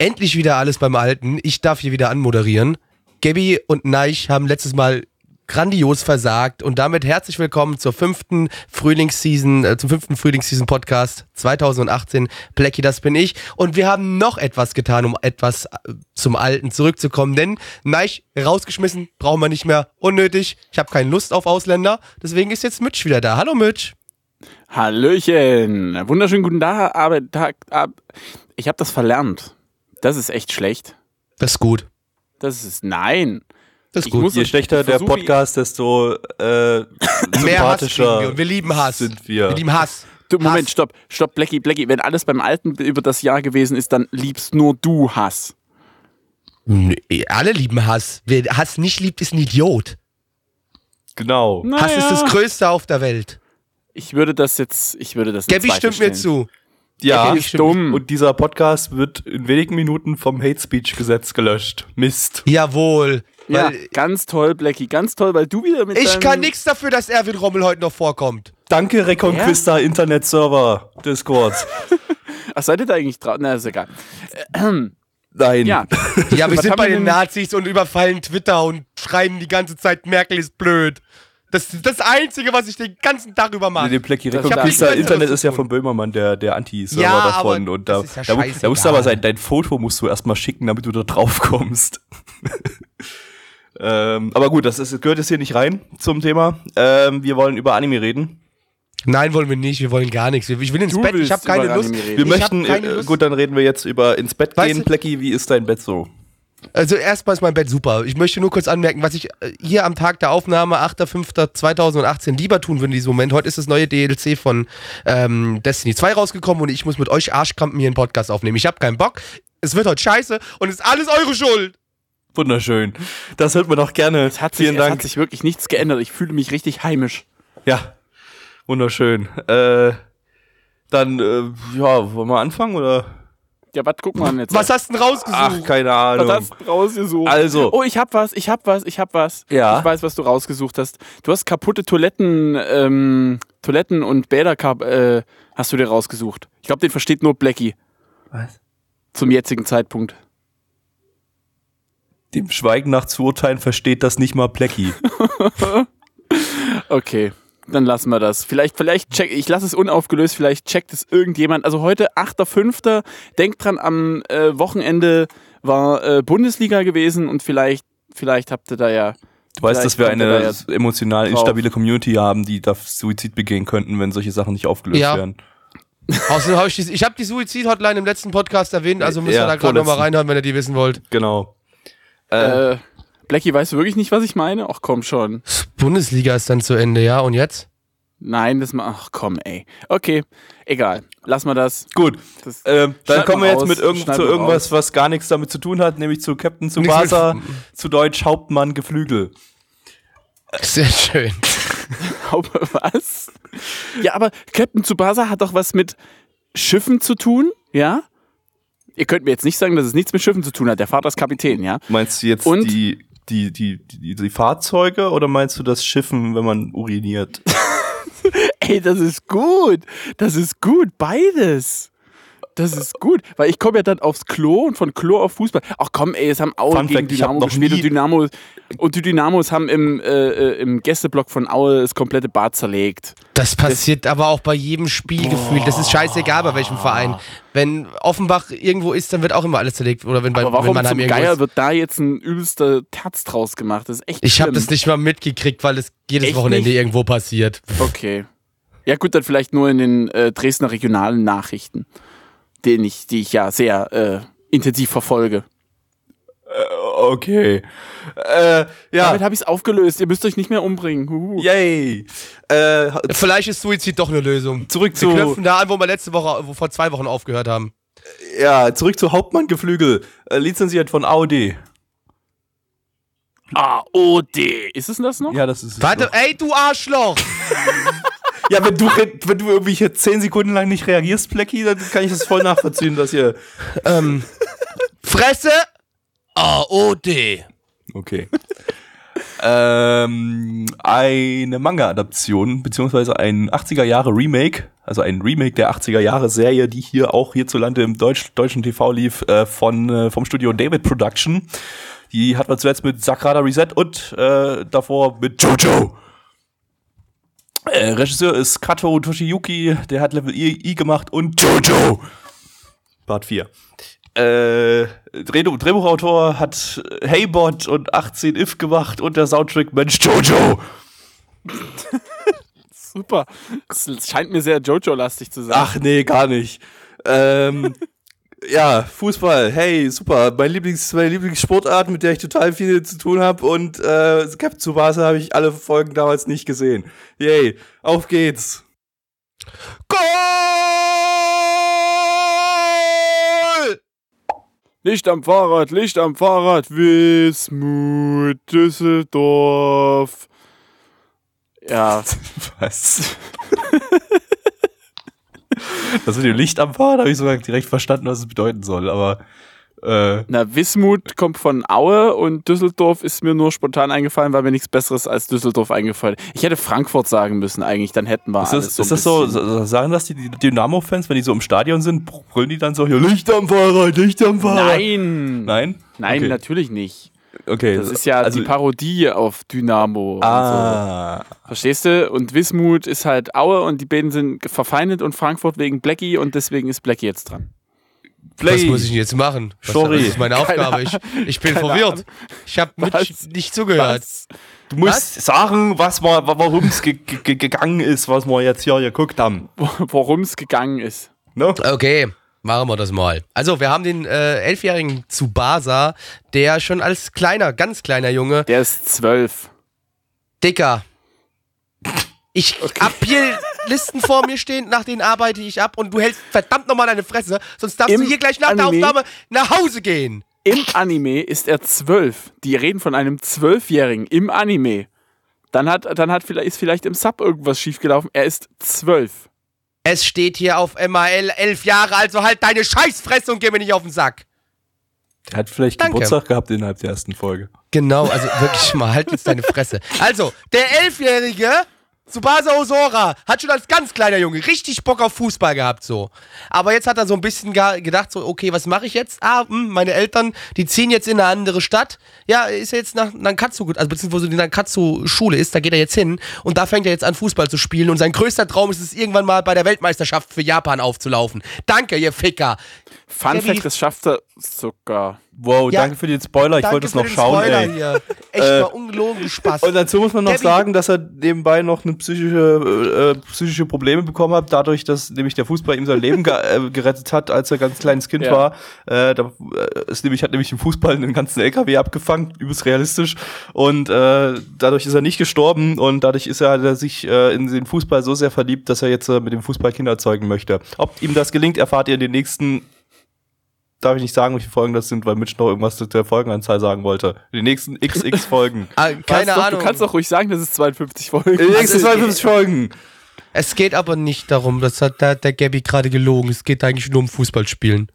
Endlich wieder alles beim Alten. Ich darf hier wieder anmoderieren. Gabby und Neich haben letztes Mal grandios versagt und damit herzlich willkommen zur fünften Frühlingsseason, äh, zum fünften Frühlingsseason Podcast 2018. Blackie, das bin ich. Und wir haben noch etwas getan, um etwas äh, zum Alten zurückzukommen, denn Neich rausgeschmissen, brauchen wir nicht mehr, unnötig. Ich habe keine Lust auf Ausländer, deswegen ist jetzt Mitch wieder da. Hallo Mitch. Hallöchen. Wunderschönen guten Tag, Arbeit, Tag, ab. Ich habe das verlernt. Das ist echt schlecht. Das ist gut. Das ist nein. Das ist Ich gut. muss- Je schlechter der Podcast, desto äh, Mehr Hass wir und wir lieben Hass. sind wir. Wir lieben Hass. Du, Moment, Hass. stopp, stopp, Blackie, Blackie. Wenn alles beim Alten über das Jahr gewesen ist, dann liebst nur du Hass. Nee, alle lieben Hass. Wer Hass nicht liebt, ist ein Idiot. Genau. Hass ist das Größte auf der Welt. Ich würde das jetzt, ich würde das Gabby stimmt mir stellen. zu. Ja, ist dumm. und dieser Podcast wird in wenigen Minuten vom Hate Speech Gesetz gelöscht. Mist. Jawohl. Ja, Weil ganz toll, Blackie, ganz toll, weil du wieder mit ich kann nichts dafür, dass Erwin Rommel heute noch vorkommt. Danke, Reconquista Internet Server Discord. Ach, seid ihr da eigentlich drauf? Na, ist egal. Nein. Ja, Ja, wir sind bei den Nazis und überfallen Twitter und schreien die ganze Zeit, Merkel ist blöd. Das ist das Einzige, was ich den ganzen Tag über mache. Den Blackie Das- Reconquista Ich hab nichts Internet ist ja von Böhmermann, der, der Anti-Server Ja, davon. aber Und da, das ist ja da, mu- da musst du aber sein, dein Foto musst du erstmal schicken, damit du da drauf kommst. ähm, aber gut, das ist, gehört jetzt hier nicht rein zum Thema. Ähm, wir wollen über Anime reden. Nein, wollen wir nicht. Wir wollen gar nichts. Ich will ins Du Bett. Ich habe keine Lust. Wir Ich möchten, keine äh, Lust. gut, dann reden wir jetzt über ins Bett Weißt gehen. Plecki, wie ist dein Bett so? Also erstmal ist mein Bett super. Ich möchte nur kurz anmerken, was ich äh, hier am Tag der Aufnahme, 8.5.2018, lieber tun würde in diesem Moment. Heute ist das neue DLC von ähm, Destiny 2 rausgekommen und ich muss mit euch Arschkrampen hier einen Podcast aufnehmen. Ich habe keinen Bock. Es wird heute scheiße und es ist alles eure Schuld. Wunderschön. Das hört man doch gerne. es hat, sich, Vielen es hat Dank. sich wirklich nichts geändert. Ich fühle mich richtig heimisch. Ja, wunderschön. Äh, dann, äh, ja, wollen wir anfangen oder? Ja, was guck mal jetzt. Was hast du denn rausgesucht? Ach, keine Was Ahnung. hast du rausgesucht? Also. Oh, ich hab was, ich hab was, ich hab was. Ja. Ich weiß, was du rausgesucht hast. Du hast kaputte Toiletten, ähm, Toiletten und Bäder äh, hast du dir rausgesucht. Ich glaube, den versteht nur Blackie Was? zum jetzigen Zeitpunkt. Dem Schweigen nach zu urteilen versteht das nicht mal Plecki. Okay, dann lassen wir das. Vielleicht, vielleicht check, ich lasse es unaufgelöst, vielleicht checkt es irgendjemand. Also heute, 8.5. Denkt dran, am äh, Wochenende war äh, Bundesliga gewesen und vielleicht, vielleicht habt ihr da ja. Du weißt, dass wir eine da emotional drauf. instabile Community haben, die da Suizid begehen könnten, wenn solche Sachen nicht aufgelöst Ja. werden. Außerdem habe ich, die- ich habe die Suizid-Hotline im letzten Podcast erwähnt, also müsst ihr Ja, da gerade nochmal reinhören, wenn ihr die wissen wollt. Genau. Äh, Äh, Blackie, weißt du wirklich nicht, was ich meine? Ach komm schon. Bundesliga ist dann zu Ende, ja? Und jetzt? Nein, das ma Ach komm, ey. Okay, egal. Lass mal das. gut. das Ähm, dann kommen mal wir jetzt raus, mit irgend zu mal irgendwas, raus. was gar nichts damit zu tun hat, nämlich zu Captain Tsubasa, zu Deutsch Hauptmann Geflügel. Sehr schön. Aber was? Ja, aber Captain Tsubasa hat doch was mit Schiffen zu tun, ja? Ihr könnt mir jetzt nicht sagen, dass es nichts mit Schiffen zu tun hat. Der Vater ist Kapitän, ja? Meinst du jetzt Und? die, die, die, die, die Fahrzeuge oder meinst du das Schiffen, wenn man uriniert? Ey, das ist gut. Das ist gut. Beides. Das ist gut, weil ich komme ja dann aufs Klo und von Klo auf Fußball. Ach komm, ey, es haben Aue Fun gegen Fact, Dynamo gespielt und Dynamo und die Dynamos haben im, äh, äh, im Gästeblock von Aue das komplette Bad zerlegt. Das passiert aber auch bei jedem Spiel gefühlt. Das ist scheißegal bei welchem Verein. Wenn Offenbach irgendwo ist, dann wird auch immer alles zerlegt. Oder wenn, bei, Aber wenn warum Mannheim zum irgendwo Geier ist. wird da jetzt ein übelster Terz draus gemacht? Das ist echt Ich habe das nicht mal mitgekriegt, weil es jedes Echt Wochenende nicht? irgendwo passiert. Okay. Ja gut, dann vielleicht nur in den äh, Dresdner regionalen Nachrichten, den ich, die ich ja sehr äh, intensiv verfolge. Okay. Äh, ja. Damit habe ich es aufgelöst. Ihr müsst euch nicht mehr umbringen. Huhu. Yay. Äh, Vielleicht ist Suizid doch eine Lösung. zurück Wir zu. knöpfen da an, wo wir letzte Woche, wo vor zwei Wochen aufgehört haben. Ja, zurück zu Hauptmann-Geflügel. Äh, lizenziert von AOD. AOD. Ist es denn das noch? Ja, das ist. Warte, ey, du Arschloch! Ja, wenn du, wenn du irgendwie hier zehn Sekunden lang nicht reagierst, Plecki, dann kann ich das voll nachvollziehen, dass ihr. ähm, Fresse! AOD. Okay. ähm, eine Manga-Adaption, beziehungsweise ein 80er-Jahre-Remake, also ein Remake der 80er-Jahre-Serie, die hier auch hierzulande im Deutsch, deutschen TV lief, äh, von, äh, vom Studio David Production. Die hat man zuletzt mit Sakrada Reset und äh, davor mit Jojo. Äh, Regisseur ist Kato Toshiyuki, der hat Level I, I gemacht und Jojo. Part 4. Äh, Drehbuch, Drehbuchautor hat Heybot und 18 If gemacht und der Soundtrack Mensch Jojo. Super. Es scheint mir sehr Jojo-lastig zu sein. Ach nee, gar nicht. Ähm, ja, Fußball, hey, super. Mein Lieblings, meine Lieblingssportart, mit der ich total viel zu tun habe. Und äh, Cap Tsubasa habe ich alle Folgen damals nicht gesehen. Yay, auf geht's. Goal! Licht am Fahrrad, Licht am Fahrrad, Wismut, Düsseldorf. Ja, Was? das mit dem Licht am Fahrrad habe ich sogar direkt verstanden, was es bedeuten soll, aber äh, na, Wismut kommt von Aue und Düsseldorf ist mir nur spontan eingefallen, weil mir nichts Besseres als Düsseldorf eingefallen ist. Ich hätte Frankfurt sagen müssen eigentlich, dann hätten wir ist alles das, so ist das so, sagen das die, die Dynamo-Fans, wenn die so im Stadion sind, brüllen die dann so, hier, Licht am Fahrrad, Licht am Fahrrad? Nein! Nein? Nein, okay. natürlich nicht. Okay. Das ist ja also, die Parodie auf Dynamo. Und so. Ah. Verstehst du? Und Wismut ist halt Aue und die beiden sind verfeindet und Frankfurt wegen Blackie und deswegen ist Blackie jetzt dran. Was Play. muss ich denn jetzt machen? Was, Sorry. Was ist meine Aufgabe? Ich, ich bin Keine verwirrt. Ich habe Was? nicht zugehört. Was? Du musst sagen, was warum es ge ge gegangen ist, was wir jetzt hier geguckt haben. Worum es gegangen ist. Ne? Okay, machen wir das mal. Also, wir haben den äh, elfjährigen Tsubasa, der schon als kleiner, ganz kleiner Junge, Der ist zwölf. Dicker. Ich hab hier Listen vor mir stehen, nach denen arbeite ich ab und du hältst verdammt nochmal deine Fresse, sonst darfst Im du hier gleich nach der Anime- Aufnahme nach Hause gehen. Im Anime ist er zwölf. Die reden von einem Zwölfjährigen im Anime. Dann, hat, dann hat, vielleicht- ist vielleicht im Sub irgendwas schiefgelaufen. Er ist zwölf. Es steht hier auf MAL elf Jahre, also halt deine Scheißfresse und geh mir nicht auf den Sack. Der hat vielleicht Danke. Geburtstag gehabt innerhalb der ersten Folge. Genau, also wirklich mal, halt jetzt deine Fresse. Also, der Elfjährige, Tsubasa Osora, hat schon als ganz kleiner Junge richtig Bock auf Fußball gehabt, so. Aber jetzt hat er so ein bisschen gedacht, so, okay, was mache ich jetzt? Ah, hm, meine Eltern, die ziehen jetzt in eine andere Stadt. Ja, ist er jetzt nach Nankatsu, also beziehungsweise die Nankatsu-Schule ist, da geht er jetzt hin und da fängt er jetzt an, Fußball zu spielen und sein größter Traum ist es, irgendwann mal bei der Weltmeisterschaft für Japan aufzulaufen. Danke, ihr Ficker. Fun Gabby- Fact, das schafft er sogar. Wow, Ja, danke für den Spoiler, ich wollte es noch schauen, Spoiler ey. hier. Echt Äh, mal ungelogen Spaß. Und dazu muss man noch Gabby- sagen, dass er nebenbei noch eine psychische, äh, psychische Probleme bekommen hat, dadurch, dass nämlich der Fußball ihm sein Leben ge äh, gerettet hat, als er ganz kleines Kind Ja. war. Äh, da, äh, ist nämlich, hat nämlich im Fußball einen ganzen LKW abgefangen, übelst realistisch. Und äh, dadurch ist er nicht gestorben und dadurch ist er, hat er sich äh, in den Fußball so sehr verliebt, dass er jetzt äh, mit dem Fußball Kinder zeugen möchte. Ob ihm das gelingt, erfahrt ihr in den nächsten Darf ich nicht sagen, wie viele Folgen das sind, weil Mitch noch irgendwas zu der Folgenanzahl sagen wollte. In den nächsten XX Folgen. Ah, keine doch, Ahnung. Du kannst doch ruhig sagen, das ist 52 Folgen. In den nächsten Also, 52 Folgen. Es geht aber nicht darum, das hat der, der Gabby gerade gelogen. Es geht eigentlich nur um Fußballspielen.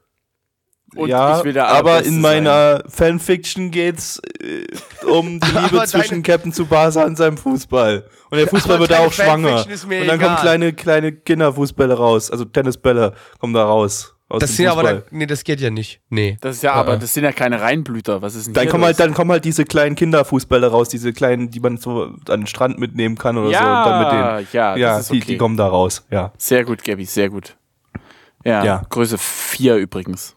Und ja, aber in meiner Fanfiction geht's äh, um die Liebe zwischen Captain Tsubasa und seinem Fußball. Und der Fußball Aber wird da auch schwanger. Und dann egal. kommen kleine, kleine Kinderfußbälle raus. Also Tennisbälle kommen da raus. Aus Das dem sind aber, Fußball. da, nee, das geht ja nicht. Nee. Das ist ja, aber das sind ja keine Reinblüter. Was ist denn dann kommen halt, dann kommen halt diese kleinen Kinderfußbälle raus, diese kleinen, die man so an den Strand mitnehmen kann oder ja, so. Und dann mit denen. ja, Ja, das ist die, okay. die kommen da raus, ja. Sehr gut, Gabby, sehr gut. Ja, Ja. Größe 4 übrigens.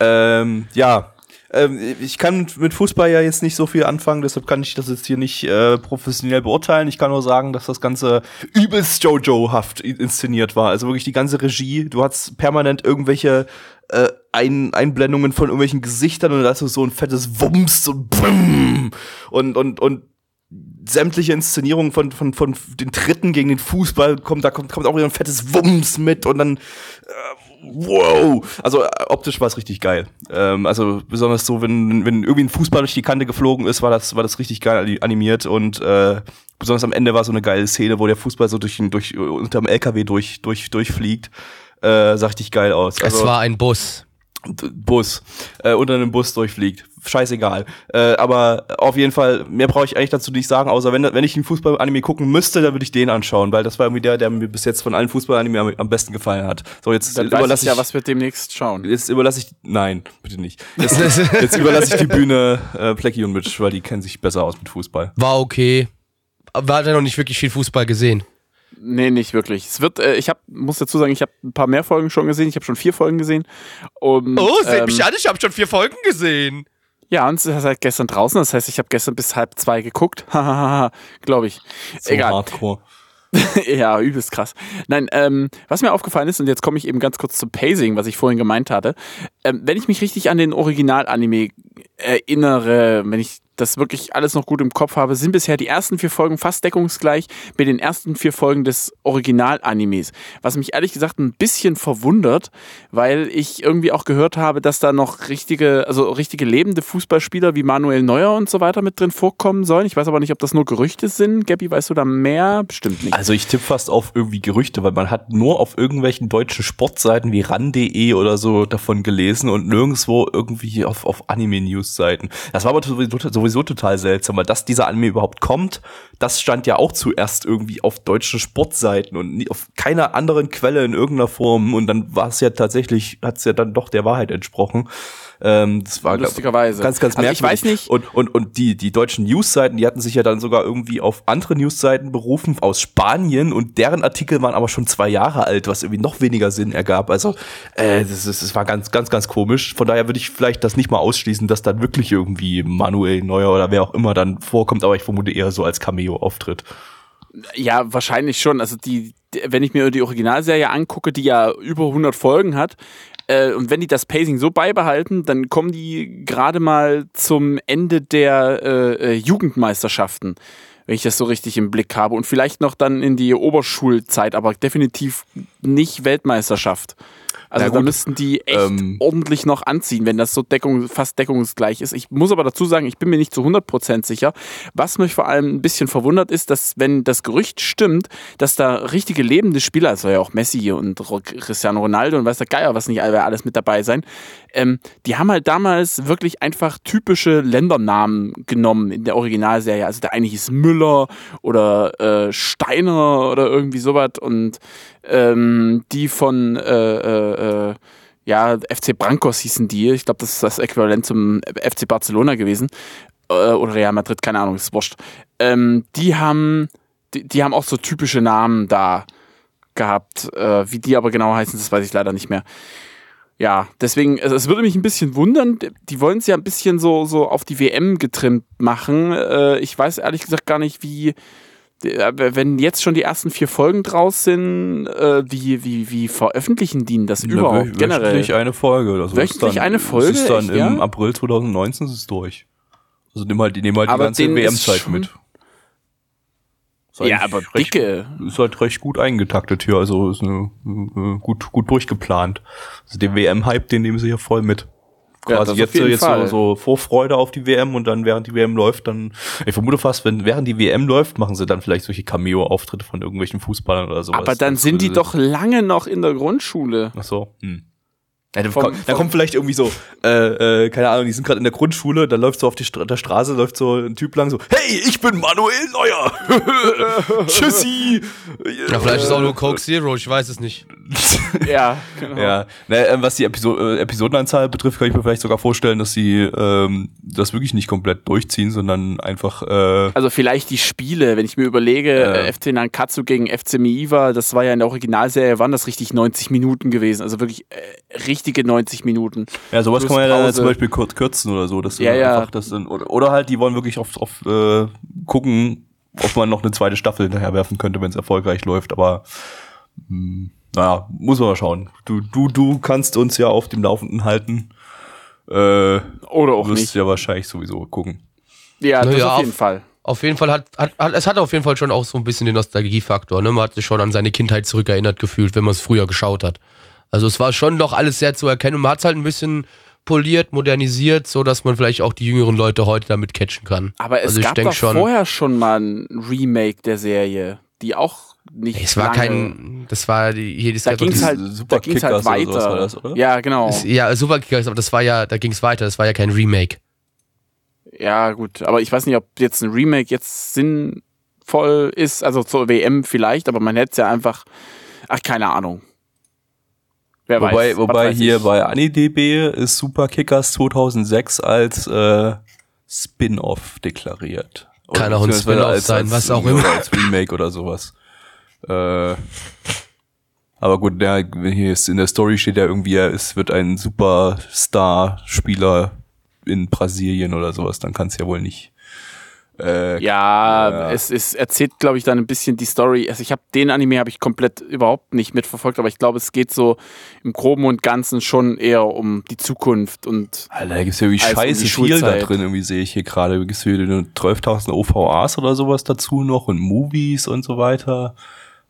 Ähm, ja. Ähm, ich kann mit- Fußball ja jetzt nicht so viel anfangen, deshalb kann ich das jetzt hier nicht äh, professionell beurteilen. Ich kann nur sagen, dass das Ganze übelst Jojo-haft inszeniert war. Also wirklich die ganze Regie. Du hast permanent irgendwelche äh, ein Einblendungen von irgendwelchen Gesichtern und da hast du so ein fettes Wumms, so Brumm und, und, und sämtliche Inszenierungen von, von, von den Tritten gegen den Fußball kommt, da kommt, kommt auch wieder ein fettes Wumms mit und dann äh, wow. Also äh, optisch war es richtig geil. Ähm, also besonders so, wenn, wenn irgendwie ein Fußball durch die Kante geflogen ist, war das, war das richtig geil animiert und äh, besonders am Ende war so eine geile Szene, wo der Fußball so durch, durch unterm LKW durch, durch, durchfliegt. Äh, sah richtig geil aus. Also, es war ein Bus. Bus, äh, unter einem Bus durchfliegt. Scheißegal. Äh, aber auf jeden Fall, mehr brauche ich eigentlich dazu nicht sagen, außer wenn, wenn ich einen Fußball-Anime gucken müsste, dann würde ich den anschauen, weil das war irgendwie der, der mir bis jetzt von allen Fußball-Anime am, am, besten gefallen hat. So, jetzt dann überlasse ich ja, was wir demnächst schauen. Jetzt überlasse ich, nein, bitte nicht. Jetzt, jetzt überlasse ich die Bühne äh, Plecky und Mitch, weil die kennen sich besser aus mit Fußball. War okay. Aber hat er noch nicht wirklich viel Fußball gesehen. Nee, nicht wirklich. Es wird, äh, ich hab, muss dazu sagen, ich habe ein paar mehr Folgen schon gesehen. Ich habe schon vier Folgen gesehen. Und, oh, seht ähm, mich an, ich habe schon vier Folgen gesehen. Ja, und es ist halt gestern draußen. Das heißt, ich habe gestern bis halb zwei geguckt. Glaube ich. So Egal. Hardcore. ja, übelst krass. Nein, ähm, was mir aufgefallen ist, und jetzt komme ich eben ganz kurz zum Pacing, was ich vorhin gemeint hatte. Ähm, wenn ich mich richtig an den Original-Anime erinnere, wenn ich das wirklich alles noch gut im Kopf habe, sind bisher die ersten vier Folgen fast deckungsgleich mit den ersten vier Folgen des Original-Animes. Was mich ehrlich gesagt ein bisschen verwundert, weil ich irgendwie auch gehört habe, dass da noch richtige, also richtige lebende Fußballspieler wie Manuel Neuer und so weiter mit drin vorkommen sollen. Ich weiß aber nicht, ob das nur Gerüchte sind. Gabby, weißt du da mehr? Bestimmt nicht. Also ich tippe fast auf irgendwie Gerüchte, weil man hat nur auf irgendwelchen deutschen Sportseiten wie ran.de oder so davon gelesen und nirgendwo irgendwie auf, auf Anime-News-Seiten. Das war aber sowieso sowieso total seltsam, weil dass dieser Anime überhaupt kommt, das stand ja auch zuerst irgendwie auf deutschen Sportseiten und nie, auf keiner anderen Quelle in irgendeiner Form und dann war es ja tatsächlich, hat es ja dann doch der Wahrheit entsprochen. Ähm, das war lustigerweise ganz, ganz merkwürdig. Also ich weiß nicht. Und, und, und die, die deutschen Newsseiten, die hatten sich ja dann sogar irgendwie auf andere Newsseiten berufen aus Spanien und deren Artikel waren aber schon zwei Jahre alt, was irgendwie noch weniger Sinn ergab. Also äh, das, das, das war ganz, ganz, ganz komisch. Von daher würde ich vielleicht das nicht mal ausschließen, dass dann wirklich irgendwie Manuel Neuer oder wer auch immer dann vorkommt, aber ich vermute eher so als Cameo-Auftritt. Ja, wahrscheinlich schon. Also die, wenn ich mir die Originalserie angucke, die ja über 100 Folgen hat, äh, und wenn die das Pacing so beibehalten, dann kommen die gerade mal zum Ende der äh, äh, Jugendmeisterschaften, wenn ich das so richtig im Blick habe. Und vielleicht noch dann in die Oberschulzeit, aber definitiv nicht Weltmeisterschaft. Also da müssten die echt ähm, ordentlich noch anziehen, wenn das so deckung, fast deckungsgleich ist. Ich muss aber dazu sagen, ich bin mir nicht zu 100% sicher. Was mich vor allem ein bisschen verwundert ist, dass wenn das Gerücht stimmt, dass da richtige lebende Spieler, also ja auch Messi und Cristiano Ronaldo und weiß der Geier, was nicht alles mit dabei sein, ähm, die haben halt damals wirklich einfach typische Ländernamen genommen in der Originalserie. Also der eine hieß Müller oder äh, Steiner oder irgendwie sowas und ähm, die von äh, äh, äh ja, FC Brancos hießen die. Ich glaube, das ist das Äquivalent zum FC Barcelona gewesen. Äh, oder Real Madrid, keine Ahnung, ist wurscht. Ähm, die haben, die, die, haben auch so typische Namen da gehabt. Äh, wie die aber genau heißen, das weiß ich leider nicht mehr. Ja, deswegen, also es würde mich ein bisschen wundern. Die wollen es ja ein bisschen so, so auf die WM getrimmt machen. Äh, ich weiß ehrlich gesagt gar nicht, wie, wenn jetzt schon die ersten vier Folgen draus sind, äh, wie, wie, wie veröffentlichen die das ja, überhaupt wöch generell? Wöchentlich eine Folge. Also wöchentlich eine Folge? Das ist dann echt, im ja? April 2019 ist es durch. Also nehmen halt, die nehmen halt die ganze WM-Zeit mit. Ja, aber recht, dicke. Ist halt recht gut eingetaktet hier, also ist eine, gut, gut durchgeplant. Also den WM-Hype, den nehmen sie hier voll mit quasi ja, jetzt, jetzt so, so Vorfreude auf die WM und dann während die WM läuft, dann, ich vermute fast, wenn während die WM läuft, machen sie dann vielleicht solche Cameo-Auftritte von irgendwelchen Fußballern oder sowas. Aber dann sind die doch lange noch in der Grundschule. Ach so. Hm. Ja, dann, vom, kommt, dann kommt vielleicht irgendwie so, äh, äh, keine Ahnung, die sind gerade in der Grundschule, da läuft so auf die Stra der Straße, läuft so ein Typ lang so, hey, ich bin Manuel Neuer! Tschüssi! Ja, vielleicht ist auch nur Coke Zero, ich weiß es nicht. ja, genau. Ja, ne, äh, was die Episo äh, Episodenanzahl betrifft, kann ich mir vielleicht sogar vorstellen, dass sie ähm, das wirklich nicht komplett durchziehen, sondern einfach äh, Also vielleicht die Spiele, wenn ich mir überlege, äh, FC Nankatsu gegen FC Miiva, das war ja in der Originalserie, waren das richtig 90 Minuten gewesen, also wirklich äh, richtig richtige 90 Minuten. Ja, sowas kann man ja dann zum Beispiel kurz kürzen oder so. Dass ja, ja. einfach das dann, oder, oder halt, die wollen wirklich auf, auf äh, gucken, ob man noch eine zweite Staffel hinterher werfen könnte, wenn es erfolgreich läuft. Aber mh, hm, naja, muss man mal schauen. Du, du, du kannst uns ja auf dem Laufenden halten. Äh, oder auch wirst nicht. ja wahrscheinlich sowieso gucken. Ja, das ja, auf jeden Fall. Auf jeden Fall hat, hat, hat, es hat auf jeden Fall schon auch so ein bisschen den Nostalgiefaktor. Ne? Man hat sich schon an seine Kindheit zurückerinnert gefühlt, wenn man es früher geschaut hat. Also es war schon doch alles sehr zu erkennen und man hat es halt ein bisschen poliert, modernisiert, so dass man vielleicht auch die jüngeren Leute heute damit catchen kann. Aber es also ich gab doch schon- vorher schon mal ein Remake der Serie, die auch nicht Es war lange, kein, das war die, hier das Da gab doch ging es dieses- halt, Super da ging's halt weiter. war das, oder? Ja, genau. das- ja, Superkickers, aber das war ja, da ging es weiter, das war ja kein Remake. Ja, gut. Aber ich weiß nicht, ob jetzt ein Remake jetzt sinnvoll ist. Also zur WM vielleicht, aber man hätte es ja einfach. Ach, keine Ahnung. Wer Wobei, weiß. Wobei weiß hier ich. bei AniDB ist Super Kickers 2006 als äh, Spin-off deklariert. Oder Kann auch ein Spin-off sein, was auch oder immer. Als Remake oder sowas. Äh, aber gut, der, hier ist in der Story steht ja irgendwie, er es wird ein Superstar-Spieler in Brasilien oder sowas, dann kann es ja wohl nicht. Äh, Ja, Ja. es ist, erzählt, glaube ich, dann ein bisschen die Story. Also ich habe den Anime habe ich komplett überhaupt nicht mitverfolgt, aber ich glaube, es geht so im Groben und Ganzen schon eher um die Zukunft und Alter, da gibt's ja irgendwie Als um scheiße viel da drin, irgendwie sehe ich hier gerade. Da gibt's wieder nur 12.000 OVAs oder sowas dazu noch und Movies und so weiter.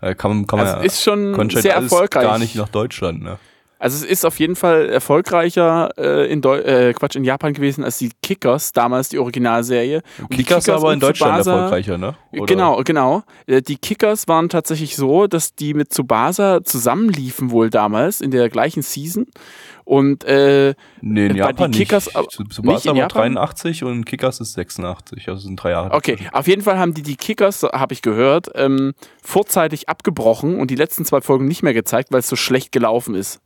Da kann, man- kann man Also ja, ist schon sehr erfolgreich. gar nicht nach Deutschland, ne? Also es ist auf jeden Fall erfolgreicher äh, in Deu äh, Quatsch in Japan gewesen als die Kickers damals die Originalserie. Und die Kickers, aber in Deutschland Tsubasa- erfolgreicher, ne? Oder? Genau, genau. Äh, Die Kickers waren tatsächlich so, dass die mit Tsubasa zusammenliefen wohl damals in der gleichen Season. Und äh, Nee, in Japan die Kickers, nicht. Tsubasa nicht in war Japan? 83 und Kickers ist 86, also sind drei Jahre. okay, auf jeden Fall haben die die Kickers, habe ich gehört, ähm, vorzeitig abgebrochen und die letzten zwei Folgen nicht mehr gezeigt, weil es so schlecht gelaufen ist.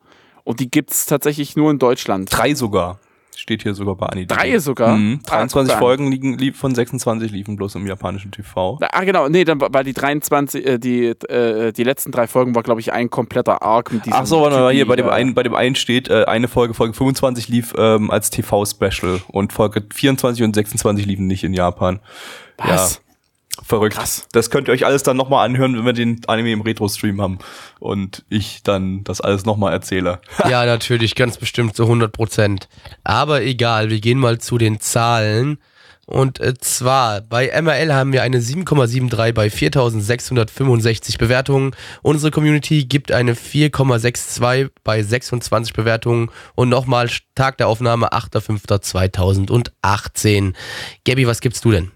Und die gibt's tatsächlich nur in Deutschland. Drei sogar. Steht hier sogar bei Anime. Drei sogar? Mhm. Ah, 23 guck an. Folgen liegen, lief von 26 liefen bloß im japanischen TV. Ah, genau, nee, dann war die 23, äh, die, äh, die letzten drei Folgen war, glaube ich, ein kompletter Arc mit diesem. Ach so, warte mal, hier bei dem äh, einen, bei dem einen steht, äh, eine Folge, Folge 25 lief ähm, als TV-Special und Folge 24 und 26 liefen nicht in Japan. Was? Ja, verrückt. Krass. Das könnt ihr euch alles dann nochmal anhören, wenn wir den Anime im Retro-Stream haben und ich dann das alles nochmal erzähle. Ja, natürlich, ganz bestimmt zu 100 Prozent. Aber egal, wir gehen mal zu den Zahlen. Und äh, zwar, bei MRL haben wir eine 7,73 bei 4665 Bewertungen. Unsere Community gibt eine 4,62 bei 26 Bewertungen. Und nochmal Tag der Aufnahme 8.5.2018. Gabby, was gibst du denn?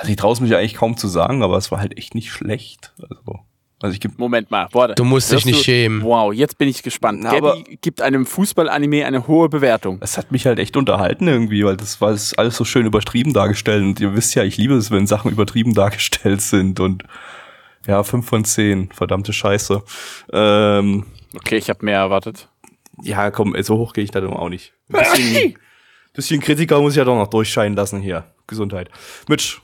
Also ich traue es mich eigentlich kaum zu sagen, aber es war halt echt nicht schlecht. Also, also ich Moment mal, warte. Du musst dich nicht du- schämen. Wow, jetzt bin ich gespannt. Na, aber- Gabby gibt einem Fußball-Anime eine hohe Bewertung. es hat mich halt echt unterhalten irgendwie, weil das war es alles so schön übertrieben dargestellt. Und ihr wisst ja, ich liebe es, wenn Sachen übertrieben dargestellt sind. Und ja, fünf von zehn, verdammte Scheiße. Ähm, Okay, ich habe mehr erwartet. ja, komm, so hoch gehe ich da doch auch nicht. Ein bisschen, bisschen Kritiker muss ich ja doch noch durchscheinen lassen hier. Gesundheit. Mitch,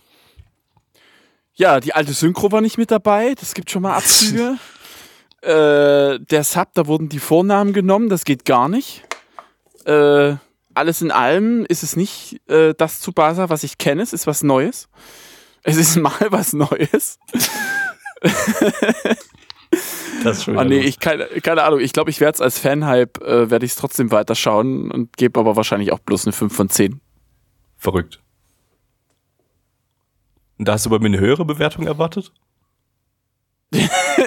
Ja, die alte Synchro war nicht mit dabei. Das gibt schon mal Abzüge. äh, der Sub, da wurden die Vornamen genommen. Das geht gar nicht. Äh, alles in allem ist es nicht äh, das Tsubasa, was ich kenne. Es ist was Neues. Es ist mal was Neues. das ist schon Ah, nee, ich keine, keine Ahnung. Ich glaube, ich werde es als Fanhype, äh, werde ich es trotzdem weiterschauen und gebe aber wahrscheinlich auch bloß eine 5 von 10. verrückt. Und da hast du bei mir eine höhere Bewertung erwartet?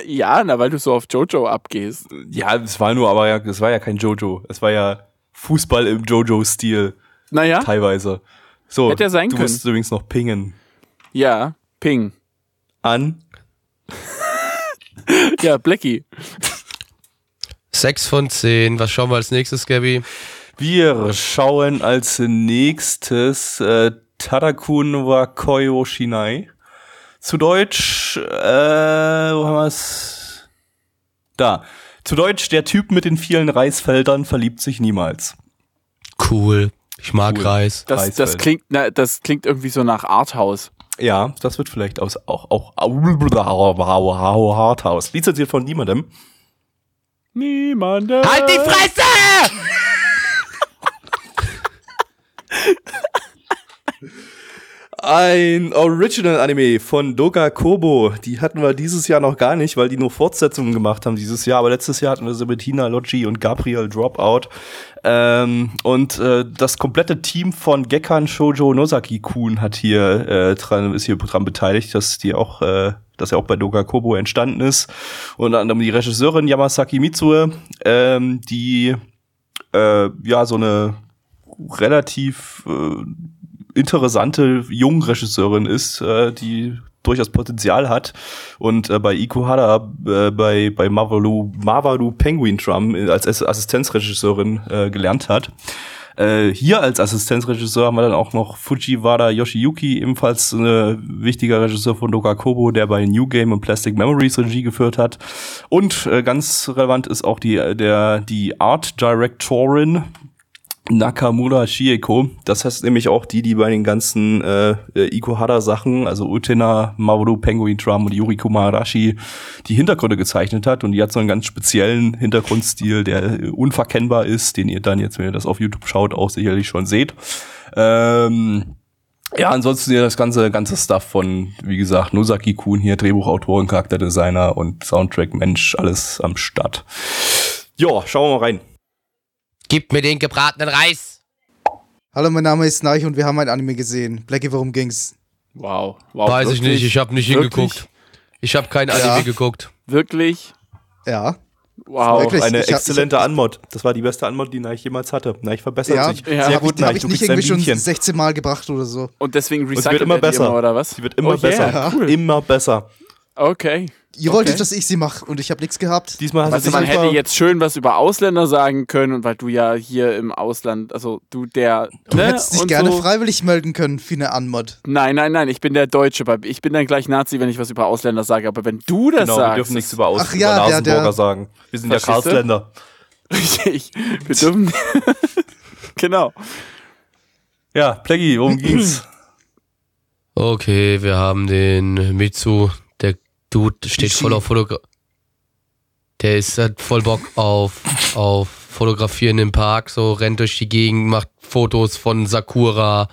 ja, na, weil du so auf Jojo abgehst. Ja, es war nur, aber ja, es war ja kein Jojo. Es war ja Fußball im Jojo-Stil. Naja, Teilweise. So, Hätte ja sein du können. musst übrigens noch pingen. ja, Ping. An. Ja, Blackie. 6 von 10. Was schauen wir als nächstes, Gabby? Wir schauen als nächstes äh, Tadakun wa Koyo Shinai. Zu Deutsch, äh, wo haben wir's? Da. Zu Deutsch, der Typ mit den vielen Reisfeldern verliebt sich niemals. Cool. Ich mag Cool. Reis. Das, das, klingt, na, das klingt irgendwie so nach Arthouse. Ja, das wird vielleicht aus, auch, auch, auch Hardhouse. Lizenziert von niemandem. Niemandem. Halt die Fresse! Ein Original-Anime von Doga Kobo. Die hatten wir dieses Jahr noch gar nicht, weil die nur Fortsetzungen gemacht haben dieses Jahr. Aber letztes Jahr hatten wir Sabatina Loggi und Gabriel Dropout. Ähm, und äh, das komplette Team von Gekkan Shoujo Nozaki Kun hat hier äh, dran, ist hier dran beteiligt, dass die auch, äh, dass er auch bei Doga Kobo entstanden ist. Unter anderem die Regisseurin Yamasaki Mitsue, ähm, die äh, ja so eine relativ äh, interessante Jungregisseurin ist, äh, die durchaus Potenzial hat und äh, bei Ikuhara äh, bei bei Mavalu Mavalu Penguin Drum äh, als Ass- Assistenzregisseurin äh, gelernt hat. Äh, hier als Assistenzregisseur haben wir dann auch noch Fujiwara Yoshiyuki, ebenfalls ein wichtiger Regisseur von Doka Kobo, der bei New Game und Plastic Memories Regie geführt hat. Und äh, ganz relevant ist auch die, der, die Art Directorin, Nakamura Shieko. Das heißt nämlich auch die, die bei den ganzen äh, äh, Ikuhara-Sachen, also Utena, Mamoru Penguin Drum und Yuri Kumarashi, die Hintergründe gezeichnet hat. Und die hat so einen ganz speziellen Hintergrundstil, der äh, unverkennbar ist, den ihr dann jetzt, wenn ihr das auf YouTube schaut, auch sicherlich schon seht. Ähm, ja, ansonsten hier das ganze, ganze Stuff von, wie gesagt, Nozaki Kun hier, Drehbuchautoren, Charakterdesigner und Soundtrack, Mensch, alles am Start. Ja, schauen wir mal rein. Gib mir den gebratenen Reis. Hallo, mein Name ist Neich und wir haben ein Anime gesehen. Blackie, worum ging's? Wow. wow Weiß ich wirklich? nicht, ich habe nicht Wirklich? hingeguckt. Ich habe kein Ja. Anime geguckt. Wirklich? Ja. Wow. Wirklich? Eine Ich hab- exzellente Anmod. Das war die beste Anmod, die Neich jemals hatte. Neich verbessert Ja. sich. Ja. Sehr Hab gut, Die habe Neich. ich Du nicht irgendwie schon Bienchen. 16 Mal gebracht oder so. Und deswegen Und recycelt wird immer er die besser. Immer, oder was? Sie wird immer Oh yeah, besser. Cool. Immer besser. Okay. Ihr wolltet, Okay. dass ich sie mache und ich habe nichts gehabt. Diesmal hast Weißt du man hätte jetzt schön was über Ausländer sagen können und weil du ja hier im Ausland, also du der. Du ne, hättest dich und gerne so. freiwillig melden können für eine Anmod. Nein, nein, nein, ich bin der Deutsche. Ich bin dann gleich Nazi, wenn ich was über Ausländer sage. Aber wenn du das Genau, wir sagst. dürfen nichts über, Aus Ach ja, über der- der- sagen. Wir sind ja du? Karlsländer. Richtig. Wir dürfen. genau. Ja, Plaggy, worum ging's? Okay, wir haben den Mitsu. Dude steht voll auf Fotografie. Der ist hat voll Bock auf, auf Fotografieren im Park, so rennt durch die Gegend, macht Fotos von Sakura,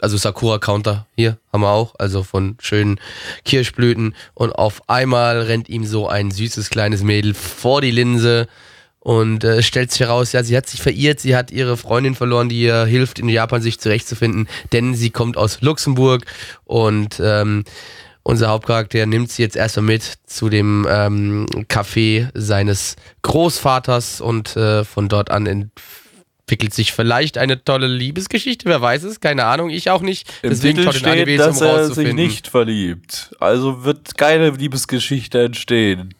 also Sakura-Counter hier haben wir auch, also von schönen Kirschblüten. Und auf einmal rennt ihm so ein süßes kleines Mädel vor die Linse und äh, stellt sich heraus, ja, sie hat sich verirrt, sie hat ihre Freundin verloren, die ihr hilft, in Japan sich zurechtzufinden, denn sie kommt aus Luxemburg und ähm, unser Hauptcharakter nimmt sie jetzt erstmal mit zu dem ähm, Café seines Großvaters und äh, von dort an entwickelt sich vielleicht eine tolle Liebesgeschichte, wer weiß es, keine Ahnung, ich auch nicht. Im Deswegen Titel steht, jetzt, dass um er sich rauszufinden. nicht verliebt. Also wird keine Liebesgeschichte entstehen.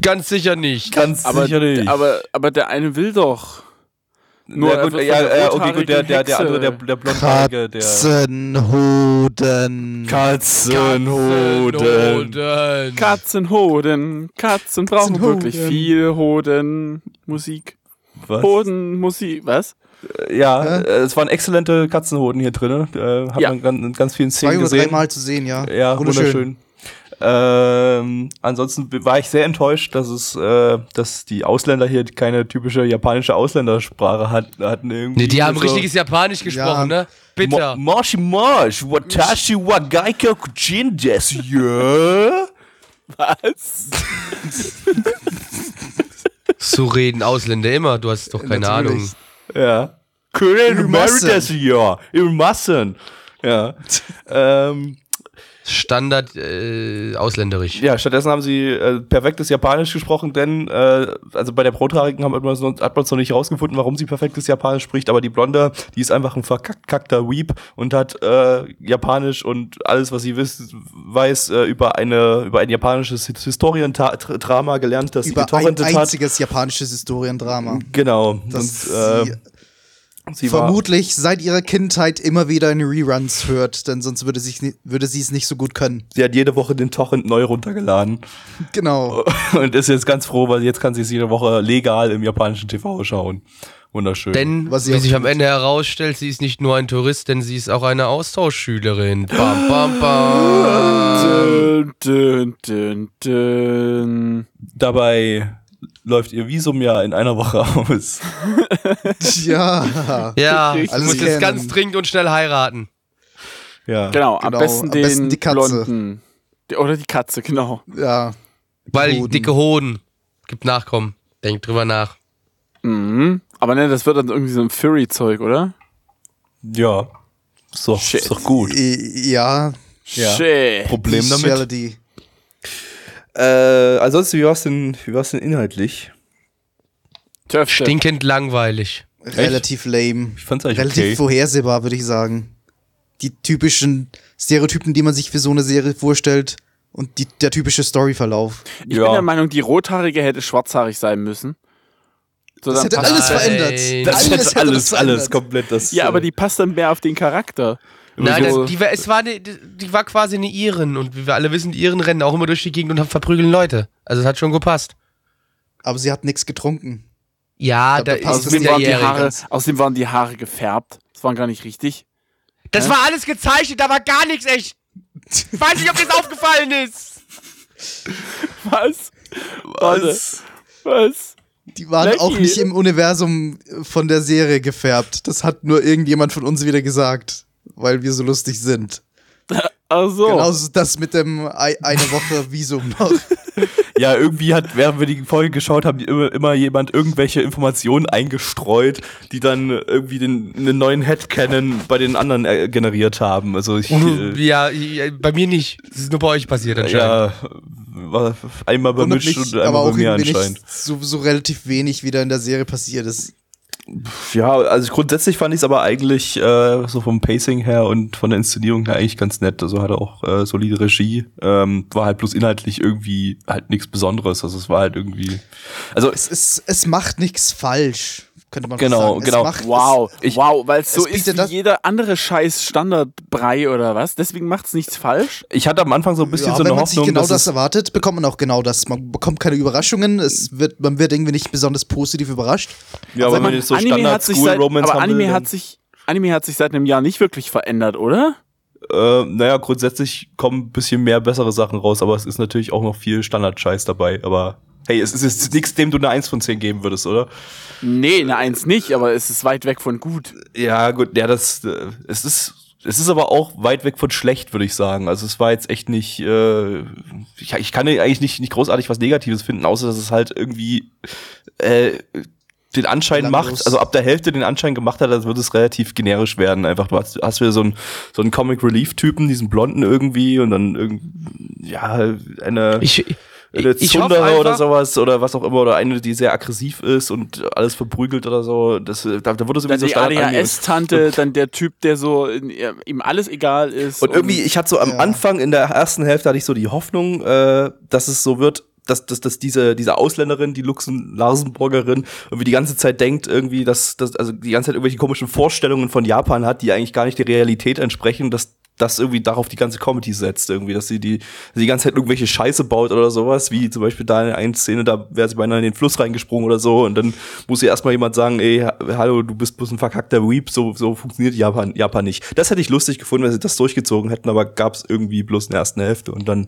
Ganz sicher nicht. Ganz Aber, sicher nicht. aber, aber der eine will doch. Nur ja, gut, ja, äh, okay, gut, der, der, der andere, der, der blondhaarige, der Katzenhoden. Katzenhoden. Katzenhoden. Katzen brauchen Katzenhoden. wirklich viel Hoden. Musik. Was? Hoden, Musik. Was? Ja, Hä? äh, es waren exzellente Katzenhoden hier drin. Äh, hat Ja. man ganz, in ganz vielen Zwei Szenen oder gesehen. dreimal zu sehen, ja. Ja, wunderschön. Ähm, ansonsten war ich sehr enttäuscht, dass es, äh, dass die Ausländer hier keine typische japanische Ausländersprache hat, hatten irgendwie. Nee, die haben so- richtiges Japanisch gesprochen, Ja. ne? Bitter. Mo- Moshi Mosh, watashi wa gaika kujin desu? Was? So reden Ausländer immer, du hast doch keine Natürlich. Ahnung. Ja. Korean You married desu, yeah. You mustn't. Ja. ähm, Standard äh, ausländisch. Ja, stattdessen haben sie äh, perfektes Japanisch gesprochen, denn äh, also bei der Brotharigen haben wir hat man es noch nicht rausgefunden, warum sie perfektes Japanisch spricht, aber die Blonde, die ist einfach ein verkackter Weep und hat äh, Japanisch und alles, was sie wiss, weiß, äh, über eine über ein japanisches Historiendrama gelernt, das sie Über ein getorrentet hat. einziges japanisches Historiendrama. Genau. Das und, äh, sie sie war, vermutlich seit ihrer Kindheit immer wieder in Reruns hört, denn sonst würde, ni- würde sie es nicht so gut können. sie hat jede Woche den Torrent neu runtergeladen Genau. und ist jetzt ganz froh, weil jetzt kann sie es jede Woche legal im japanischen TV schauen. Wunderschön. Denn, Was sie wie sich am. Ende herausstellt, sie ist nicht nur ein Tourist, denn sie ist auch eine Austauschschülerin. Bam, bam, bam. Dün, dün, dün, dün. Dabei läuft ihr Visum ja in einer Woche aus. ja. Ja, ich muss jetzt ganz dringend und schnell heiraten. Ja. Genau, am Genau, besten am den besten die Katze. blonden. Oder die Katze, genau. Ja. Weil Hoden. dicke Hoden. Gibt Nachkommen. Denkt drüber nach. Mhm. Aber ne, das wird dann irgendwie so ein Furry-Zeug, oder? Ja. Ist doch, Shit. ist doch gut. Ja. Ja. Shit. Problem damit. Äh, ansonsten, wie war's denn, wie war's denn inhaltlich? Töfte. Stinkend langweilig. Relativ lame. Ich fand's eigentlich Relativ okay. vorhersehbar, würde ich sagen. Die typischen Stereotypen, die man sich für so eine Serie vorstellt und die, der typische Storyverlauf. Ich Ja. bin der Meinung, die Rothaarige hätte schwarzhaarig sein müssen. So, Das hätte alles verändert. Das alles alles, alles komplett das. Ja, aber die passt dann mehr auf den Charakter. Nein, so, das, die, war, es war eine, die war quasi eine Iren und wie wir alle wissen, die Iren rennen auch immer durch die Gegend und haben verprügeln Leute. Also es hat schon gepasst. Aber sie hat nichts getrunken. Ja, da ist außerdem, waren die. Haare, außerdem waren die Haare gefärbt. Das war gar nicht richtig. Das war alles gezeichnet, da war gar nichts echt. Ich weiß nicht, ob dir das aufgefallen ist. Was? Was? Was? Die waren Lucky. auch nicht im Universum von der Serie gefärbt. Das hat nur irgendjemand von uns wieder gesagt, weil wir so lustig sind. Ach so. Genauso das mit dem Ei- eine Woche Visum noch. Ja, irgendwie hat, während wir die Folge geschaut haben, immer, immer jemand irgendwelche Informationen eingestreut, die dann irgendwie den, einen neuen Headcanon bei den anderen äh, generiert haben. Also ich, äh, Ja, bei mir nicht. Das ist nur bei euch passiert anscheinend. ja, einmal bemischt mich, und aber einmal auch bei mir anscheinend. so, so relativ wenig wieder in der Serie passiert ist. Ja, also grundsätzlich fand ich es aber eigentlich äh, so vom Pacing her und von der Inszenierung her eigentlich ganz nett. Also hatte auch äh, solide Regie. Ähm, war halt bloß inhaltlich irgendwie halt nichts Besonderes. Also es war halt irgendwie. Also Es, ist, es macht nichts falsch, könnte man Genau, sagen. Es genau. Macht, Wow, Ich- wow, weil es so es ist wie das- jeder andere scheiß Standardbrei oder was. Deswegen macht es nichts falsch. ich hatte am Anfang so ein Es, bisschen ja, so wenn eine man sich Hoffnung, genau dass das es, erwartet, bekommt man auch genau das. Man bekommt keine Überraschungen. Es wird, man wird irgendwie nicht besonders positiv überrascht. ja, Aber wenn man man- jetzt so Anime Standard hat sich seit, Romance aber haben Anime hat sich Anime hat sich seit einem Jahr nicht wirklich verändert, oder? äh, naja, grundsätzlich kommen ein bisschen mehr bessere Sachen raus, aber es ist natürlich auch noch viel Standard-Scheiß dabei. Aber hey, es ist jetzt nichts, dem du eine 1 von 10 geben würdest, oder? Nee, eine Eins nicht, aber es ist weit weg von gut. Ja, gut, ja, das, äh, es ist, es ist aber auch weit weg von schlecht, würde ich sagen. Also es war jetzt echt nicht, äh, ich, ich kann eigentlich nicht, nicht großartig was Negatives finden, außer dass es halt irgendwie, äh, den Anschein Belanglos. macht, also ab der Hälfte den Anschein gemacht hat, als würde es relativ generisch werden. Einfach, du hast, hast wieder so einen, so einen Comic-Relief-Typen, diesen Blonden irgendwie und dann irgend, ja, eine, Ich, eine ich hoffe Zundere oder sowas oder was auch immer oder eine, die sehr aggressiv ist und alles verprügelt oder so. Das, da, da wurde Dann sowieso die. ADHS-Tante, dann der Typ, der so in, ihm alles egal ist. Und irgendwie, ich hatte so am Ja. Anfang in der ersten Hälfte hatte ich so die Hoffnung, äh, dass es so wird, dass, dass, dass diese, diese Ausländerin, die Luxen Larsenburgerin, irgendwie die ganze Zeit denkt, irgendwie, dass, dass, also die ganze Zeit irgendwelche komischen Vorstellungen von Japan hat, die eigentlich gar nicht der Realität entsprechen, dass das irgendwie darauf die ganze Comedy setzt, irgendwie, dass sie die, die ganze Zeit irgendwelche Scheiße baut oder sowas, wie zum Beispiel da in einer Szene, da wäre sie beinahe in den Fluss reingesprungen oder so und dann muss ihr erstmal jemand sagen, ey, ha- hallo, du bist bloß ein verkackter Weep, so, so funktioniert Japan, Japan nicht. Das hätte ich lustig gefunden, wenn sie das durchgezogen hätten, aber gab es irgendwie bloß in der ersten Hälfte und dann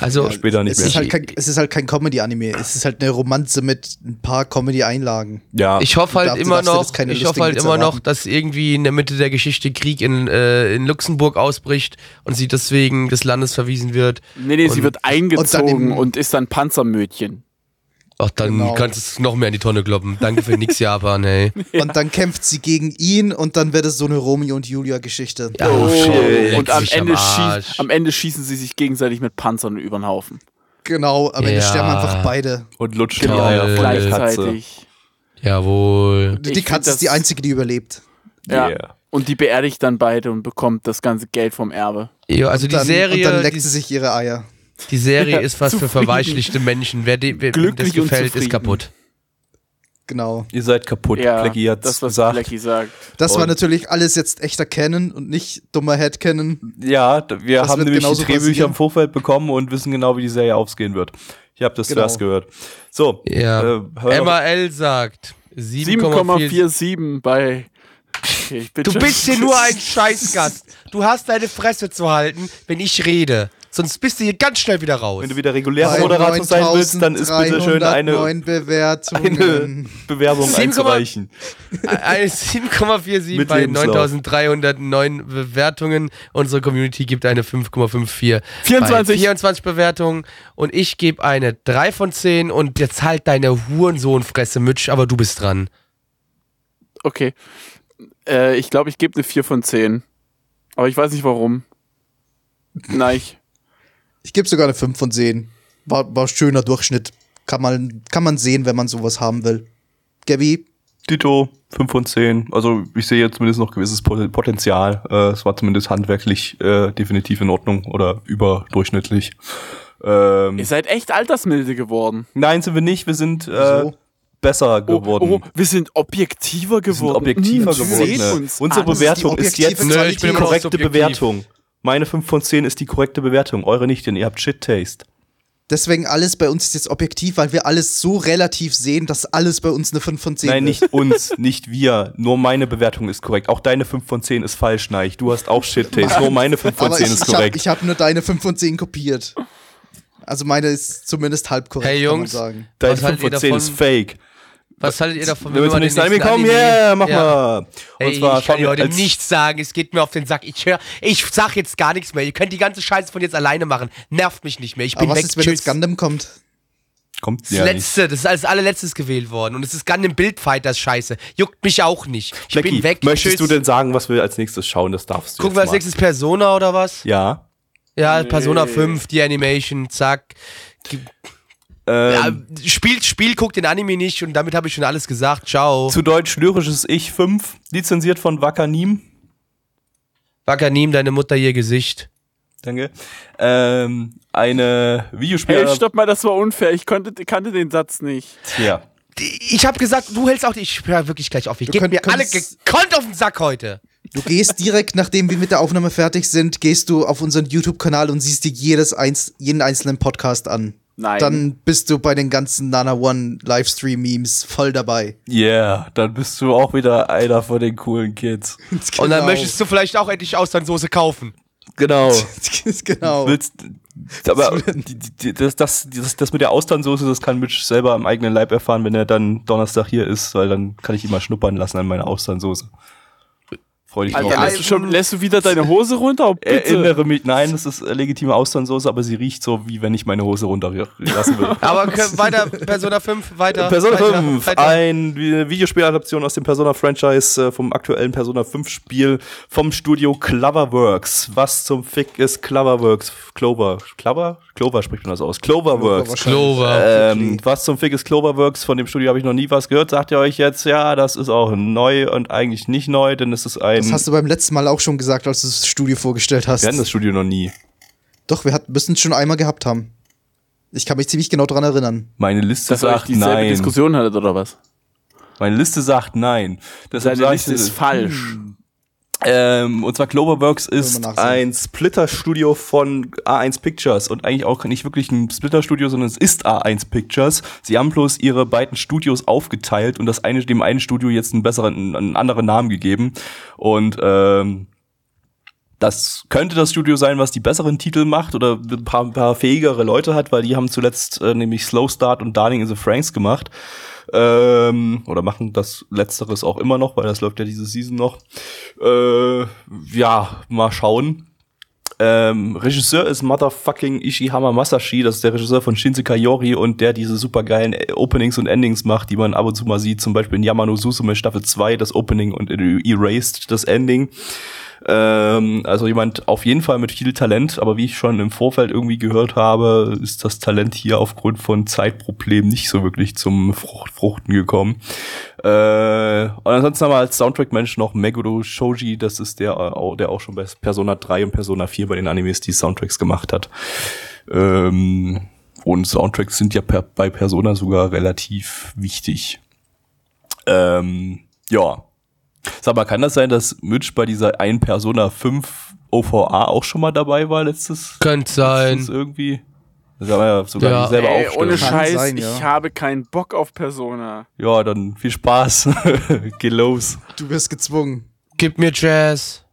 also später nicht Es mehr. ist, halt kein, es ist halt kein Comedy-Anime. Es ist halt eine Romanze mit ein paar Comedy-Einlagen. ja. Ich hoffe halt du immer noch, ich hoffe halt immer noch, dass irgendwie in der Mitte der Geschichte Krieg in, äh, in Luxemburg ausbricht und sie deswegen des Landes verwiesen wird. nee, nee, sie und- wird eingezogen im- und, ist dann Panzermödchen. Ach, dann Genau. kannst du es noch mehr in die Tonne kloppen. Danke für nix, Japan, ey. Und dann kämpft sie gegen ihn und dann wird es so eine Romeo und Julia-Geschichte. Ja, Oh, shit, und am Ende, schieß, am Ende schießen sie sich gegenseitig mit Panzern über den Haufen. Genau, am Ende Ja. sterben einfach beide. und lutscht die Toll. Eier. Gleichzeitig. Jawohl. Die Ich Katze ist die einzige, die überlebt. Ja. Yeah. Und die beerdigt dann beide und bekommt das ganze Geld vom Erbe. Ja, also die dann, Serie, und dann leckt die, sie sich ihre Eier. die Serie Ja, ist was für zufrieden. verweichlichte Menschen. Wer, de, wer wem das Glücklich und gefällt, ist kaputt. Genau. Ihr seid kaputt, Ja, Blackie hat's das, was gesagt. Blackie sagt. Das war Und- natürlich alles jetzt echter Canon und nicht dummer Headcanon. Ja, d- wir Das haben nämlich die Drehbücher passieren. im Vorfeld bekommen und wissen genau, wie die Serie ausgehen wird. Ich habe das Genau. zuerst gehört. So, Ja. äh, MAL sagt 7,4. 7,47 bei. Okay, ich bin Du bist hier nur ein Scheißgast. Du hast deine Fresse zu halten, wenn ich rede. sonst bist du hier ganz schnell wieder raus. Wenn du wieder regulärer Moderator sein willst, dann ist bitte schön eine, 9309 Bewertungen. eine Bewerbung 7,8 einzureichen. Eine 7,47 Mit bei Lebenslauf. 9309 Bewertungen. Unsere Community gibt eine 5,54. 24. Bei 24 Bewertungen. Und ich gebe eine 3 von 10. Und jetzt halt deine Hurensohnfresse, Mitch, aber du bist dran. Okay. Äh, ich glaube, ich gebe eine 4 von 10. Aber ich weiß nicht warum. Nein. Ich gebe sogar eine 5 von 10. War, war schöner Durchschnitt. Kann man, kann man sehen, wenn man sowas haben will. Gabby, Dito, 5 von 10. Also ich sehe jetzt zumindest noch gewisses Pot- Potenzial. Äh, es war zumindest handwerklich äh, definitiv in Ordnung oder überdurchschnittlich. Ähm, Ihr seid echt altersmilde geworden. nein, sind wir nicht. Wir sind äh, Wieso? Besser Oh, geworden. oh, wir sind objektiver wir sind geworden. objektiver Hm, geworden. ne? uns Unsere an. Ist Bewertung ist, objektive jetzt Nö, Qualität. ich bin die korrekte subjektiv. Bewertung. Meine 5 von 10 ist die korrekte Bewertung. Eure nicht, denn ihr habt Shit-Taste. Deswegen alles bei uns ist jetzt objektiv, weil wir alles so relativ sehen, dass alles bei uns eine 5 von 10 Nein, wird. nicht uns, nicht wir. Nur meine Bewertung ist korrekt. Auch deine 5 von 10 ist falsch, Neich. Du hast auch Shit-Taste. Nur meine 5 von Aber 10 ich, ist ich habe korrekt. hab nur deine 5 von 10 kopiert. Also meine ist zumindest halb korrekt, Hey, Jungs. kann man sagen. Deine Was 5 haltet von ihr 10 davon? ist fake. Was haltet ihr davon, Wenn wir zum mal nächsten den Anime kommen, Anime- yeah, mach Ja. mal. Und Ey, zwar ich kann schauen dir wir heute nichts sagen, es geht mir auf den Sack. Ich, hör, ich sag jetzt gar nichts mehr. Ihr könnt die ganze Scheiße von jetzt alleine machen. Nervt mich nicht mehr. Ich bin Aber was weg. ist, wenn Tschüss. jetzt Gundam kommt? kommt Das ja nicht. letzte, das ist als allerletztes gewählt worden. Und es ist Gundam Bildfighters Scheiße. Juckt mich auch nicht. Ich Blackie, bin weg. möchtest Tschüss. du denn sagen, was wir als nächstes schauen? Das darfst du Gucken wir als nächstes Persona oder was? Ja. Ja, Nee. Persona 5, die Animation, zack. Ja, Ähm, spielt, Spiel, guckt den Anime nicht und damit habe ich schon alles gesagt. Ciao. Zu Deutsch lyrisches Ich 5, lizenziert von Wakanim. Wakanim, deine Mutter ihr Gesicht. Danke. Ähm, eine Videospiel. Hey, stopp mal, das war unfair. Ich konnte, kannte den Satz nicht. Ja. Ich habe gesagt, du hältst auch die. Ich höre wirklich gleich auf. Ich gebe mir alle gekonnt auf den Sack heute. Du gehst direkt, nachdem wir mit der Aufnahme fertig sind, gehst du auf unseren YouTube-Kanal und siehst dir jedes eins, jeden einzelnen Podcast an. Nein. Dann bist du bei den ganzen Nana One Livestream-Memes voll dabei. Yeah, dann bist du auch wieder einer von den coolen Kids. Und dann Genau. möchtest du vielleicht auch endlich Austernsoße kaufen. Genau. genau. Willst, aber das, das, das, das mit der Austernsoße, das kann Mitch selber am eigenen Leib erfahren, wenn er dann Donnerstag hier ist, weil dann kann ich ihn mal schnuppern lassen an meiner Austernsoße. Freu dich Alter, drauf. lässt du, schon, lässt du wieder deine Hose runter? Oh, Bitte. Erinnere mich, nein, das ist äh, legitime Austernsoße, aber sie riecht so, wie wenn ich meine Hose runterlassen würde. Aber weiter, Persona 5, weiter. Persona weiter, 5, Weiter. ein Vi- Videospieladaption aus dem Persona-Franchise, äh, vom aktuellen Persona 5-Spiel vom Studio Cloverworks. Was zum Fick ist Cloverworks? Clover, Clover? Clover spricht man das aus. Cloverworks. Clover. Ähm, was zum Fick ist Cloverworks? Von dem Studio habe ich noch nie was gehört. Sagt ihr euch jetzt, ja, das ist auch neu und eigentlich nicht neu, denn es ist ein. Das hast du beim letzten Mal auch schon gesagt, als du das Studio vorgestellt hast. wir hatten das Studio noch nie. Doch, wir hat- müssen es schon einmal gehabt haben. Ich kann mich ziemlich genau dran erinnern. Meine Liste Dass ihr sagt dieselbe nein. Diskussion hattet, oder was? Meine Liste sagt nein. Deshalb Seine sag Liste ist falsch. Ähm, und zwar Cloverworks ist ein Splitter-Studio von A1 Pictures und eigentlich auch nicht wirklich ein Splitter-Studio, sondern es ist A1 Pictures. Sie haben bloß ihre beiden Studios aufgeteilt und das eine, dem einen Studio jetzt einen besseren, einen anderen Namen gegeben. Und ähm, das könnte das Studio sein, was die besseren Titel macht oder ein paar, ein paar fähigere Leute hat, weil die haben zuletzt äh, nämlich Slow Start und Darling in the Franks gemacht. Ähm, oder machen das Letzteres auch immer noch, weil das läuft ja diese Season noch. Äh, ja, mal schauen. Ähm, Regisseur ist Motherfucking Ishihama Masashi, das ist der Regisseur von Shinsekai Yori und der diese supergeilen äh, Openings und Endings macht, die man ab und zu mal sieht, zum Beispiel in Yamano Susume Staffel 2 das Opening und in Erased das Ending. Ähm, also jemand auf jeden Fall mit viel Talent, aber wie ich schon im Vorfeld irgendwie gehört habe, ist das Talent hier aufgrund von Zeitproblemen nicht so wirklich zum Frucht, Fruchten gekommen. Äh, und ansonsten haben wir als Soundtrack-Mensch noch Meguro Shoji, das ist der, der auch schon bei Persona 3 und Persona 4 bei den Animes die Soundtracks gemacht hat. Ähm, und Soundtracks sind ja per, bei Persona sogar relativ wichtig. Ähm, ja. Sag mal, kann das sein, dass Mitch bei dieser ein Persona 5 OVA auch schon mal dabei war letztes? Könnte letztes sein. irgendwie? Das haben wir ja sogar Ja. dieselbe Ey, ohne Scheiß, sein, ja. ich habe keinen Bock auf Persona. Ja, dann viel Spaß. Geh los. Du wirst gezwungen. Gib mir Jazz.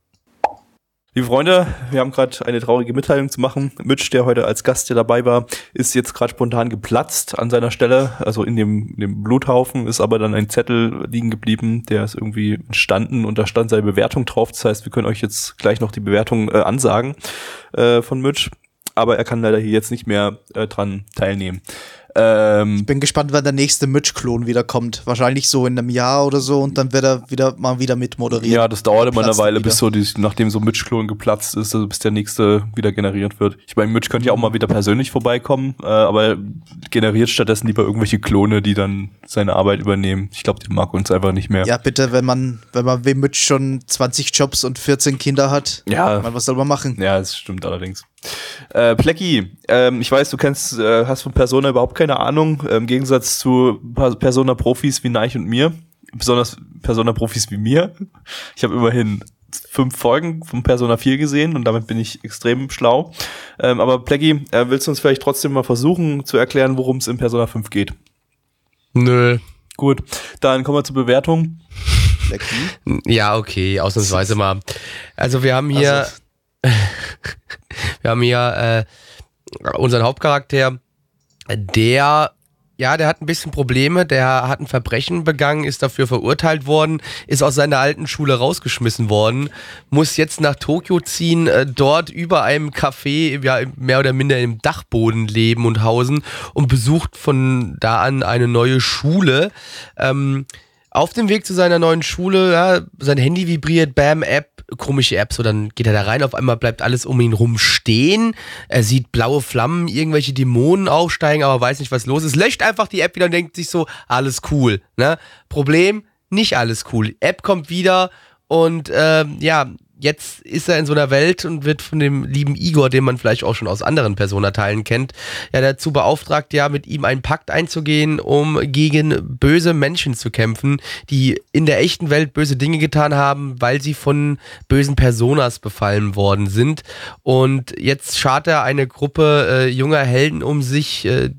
Liebe Freunde, wir haben gerade eine traurige Mitteilung zu machen. Mitch, der heute als Gast hier dabei war, ist jetzt gerade spontan geplatzt an seiner Stelle, also in dem, in dem Bluthaufen, ist aber dann ein Zettel liegen geblieben, der ist irgendwie entstanden und da stand seine Bewertung drauf. Das heißt, wir können euch jetzt gleich noch die Bewertung äh, ansagen äh, von Mitch, aber er kann leider hier jetzt nicht mehr äh, dran teilnehmen. Ähm, Ich bin gespannt, wann der nächste Mitch-Klon wieder kommt. Wahrscheinlich so in einem Jahr oder so und dann wird er wieder mal wieder mit moderieren. Ja, das dauert immer eine Weile, wieder. bis so die, nachdem so Mitch-Klon geplatzt ist, also bis der nächste wieder generiert wird. Ich meine, Mitch könnte ja auch mal wieder persönlich vorbeikommen, äh, aber er generiert stattdessen lieber irgendwelche Klone, die dann seine Arbeit übernehmen. Ich glaube, die mag uns einfach nicht mehr. Ja, bitte, wenn man, wenn man wie Mitch schon 20 Jobs und 14 Kinder hat, Ja. man, was soll man machen? Ja, das stimmt allerdings. Äh, Plecki, ähm, ich weiß, du kennst, äh, hast von Persona überhaupt keine Ahnung, äh, im Gegensatz zu Persona-Profis wie Neich und mir, besonders Persona-Profis wie mir. Ich habe immerhin fünf Folgen von Persona 4 gesehen und damit bin ich extrem schlau. Ähm, aber Plecki, äh, willst du uns vielleicht trotzdem mal versuchen zu erklären, worum es in Persona 5 geht? Nö. Gut, dann kommen wir zur Bewertung. Ja, okay, ausnahmsweise mal. Also wir haben hier, Also, wir haben hier äh, unseren Hauptcharakter, der, ja, der hat ein bisschen Probleme, der hat ein Verbrechen begangen, ist dafür verurteilt worden, ist aus seiner alten Schule rausgeschmissen worden, muss jetzt nach Tokio ziehen, äh, dort über einem Café, ja, mehr oder minder im Dachboden leben und hausen und besucht von da an eine neue Schule. Ähm, auf dem Weg zu seiner neuen Schule, ja, sein Handy vibriert, Bam, App, komische App, so dann geht er da rein, auf einmal bleibt alles um ihn rum stehen, er sieht blaue Flammen, irgendwelche Dämonen aufsteigen, aber weiß nicht, was los ist, löscht einfach die App wieder und denkt sich so, alles cool, ne? Problem, nicht alles cool. App kommt wieder und ähm, ja, jetzt ist er in so einer Welt und wird von dem lieben Igor, den man vielleicht auch schon aus anderen Persona-Teilen kennt, ja dazu beauftragt, ja mit ihm einen Pakt einzugehen, um gegen böse Menschen zu kämpfen, die in der echten Welt böse Dinge getan haben, weil sie von bösen Personas befallen worden sind. Und jetzt schart er eine Gruppe äh, junger Helden um sich, äh,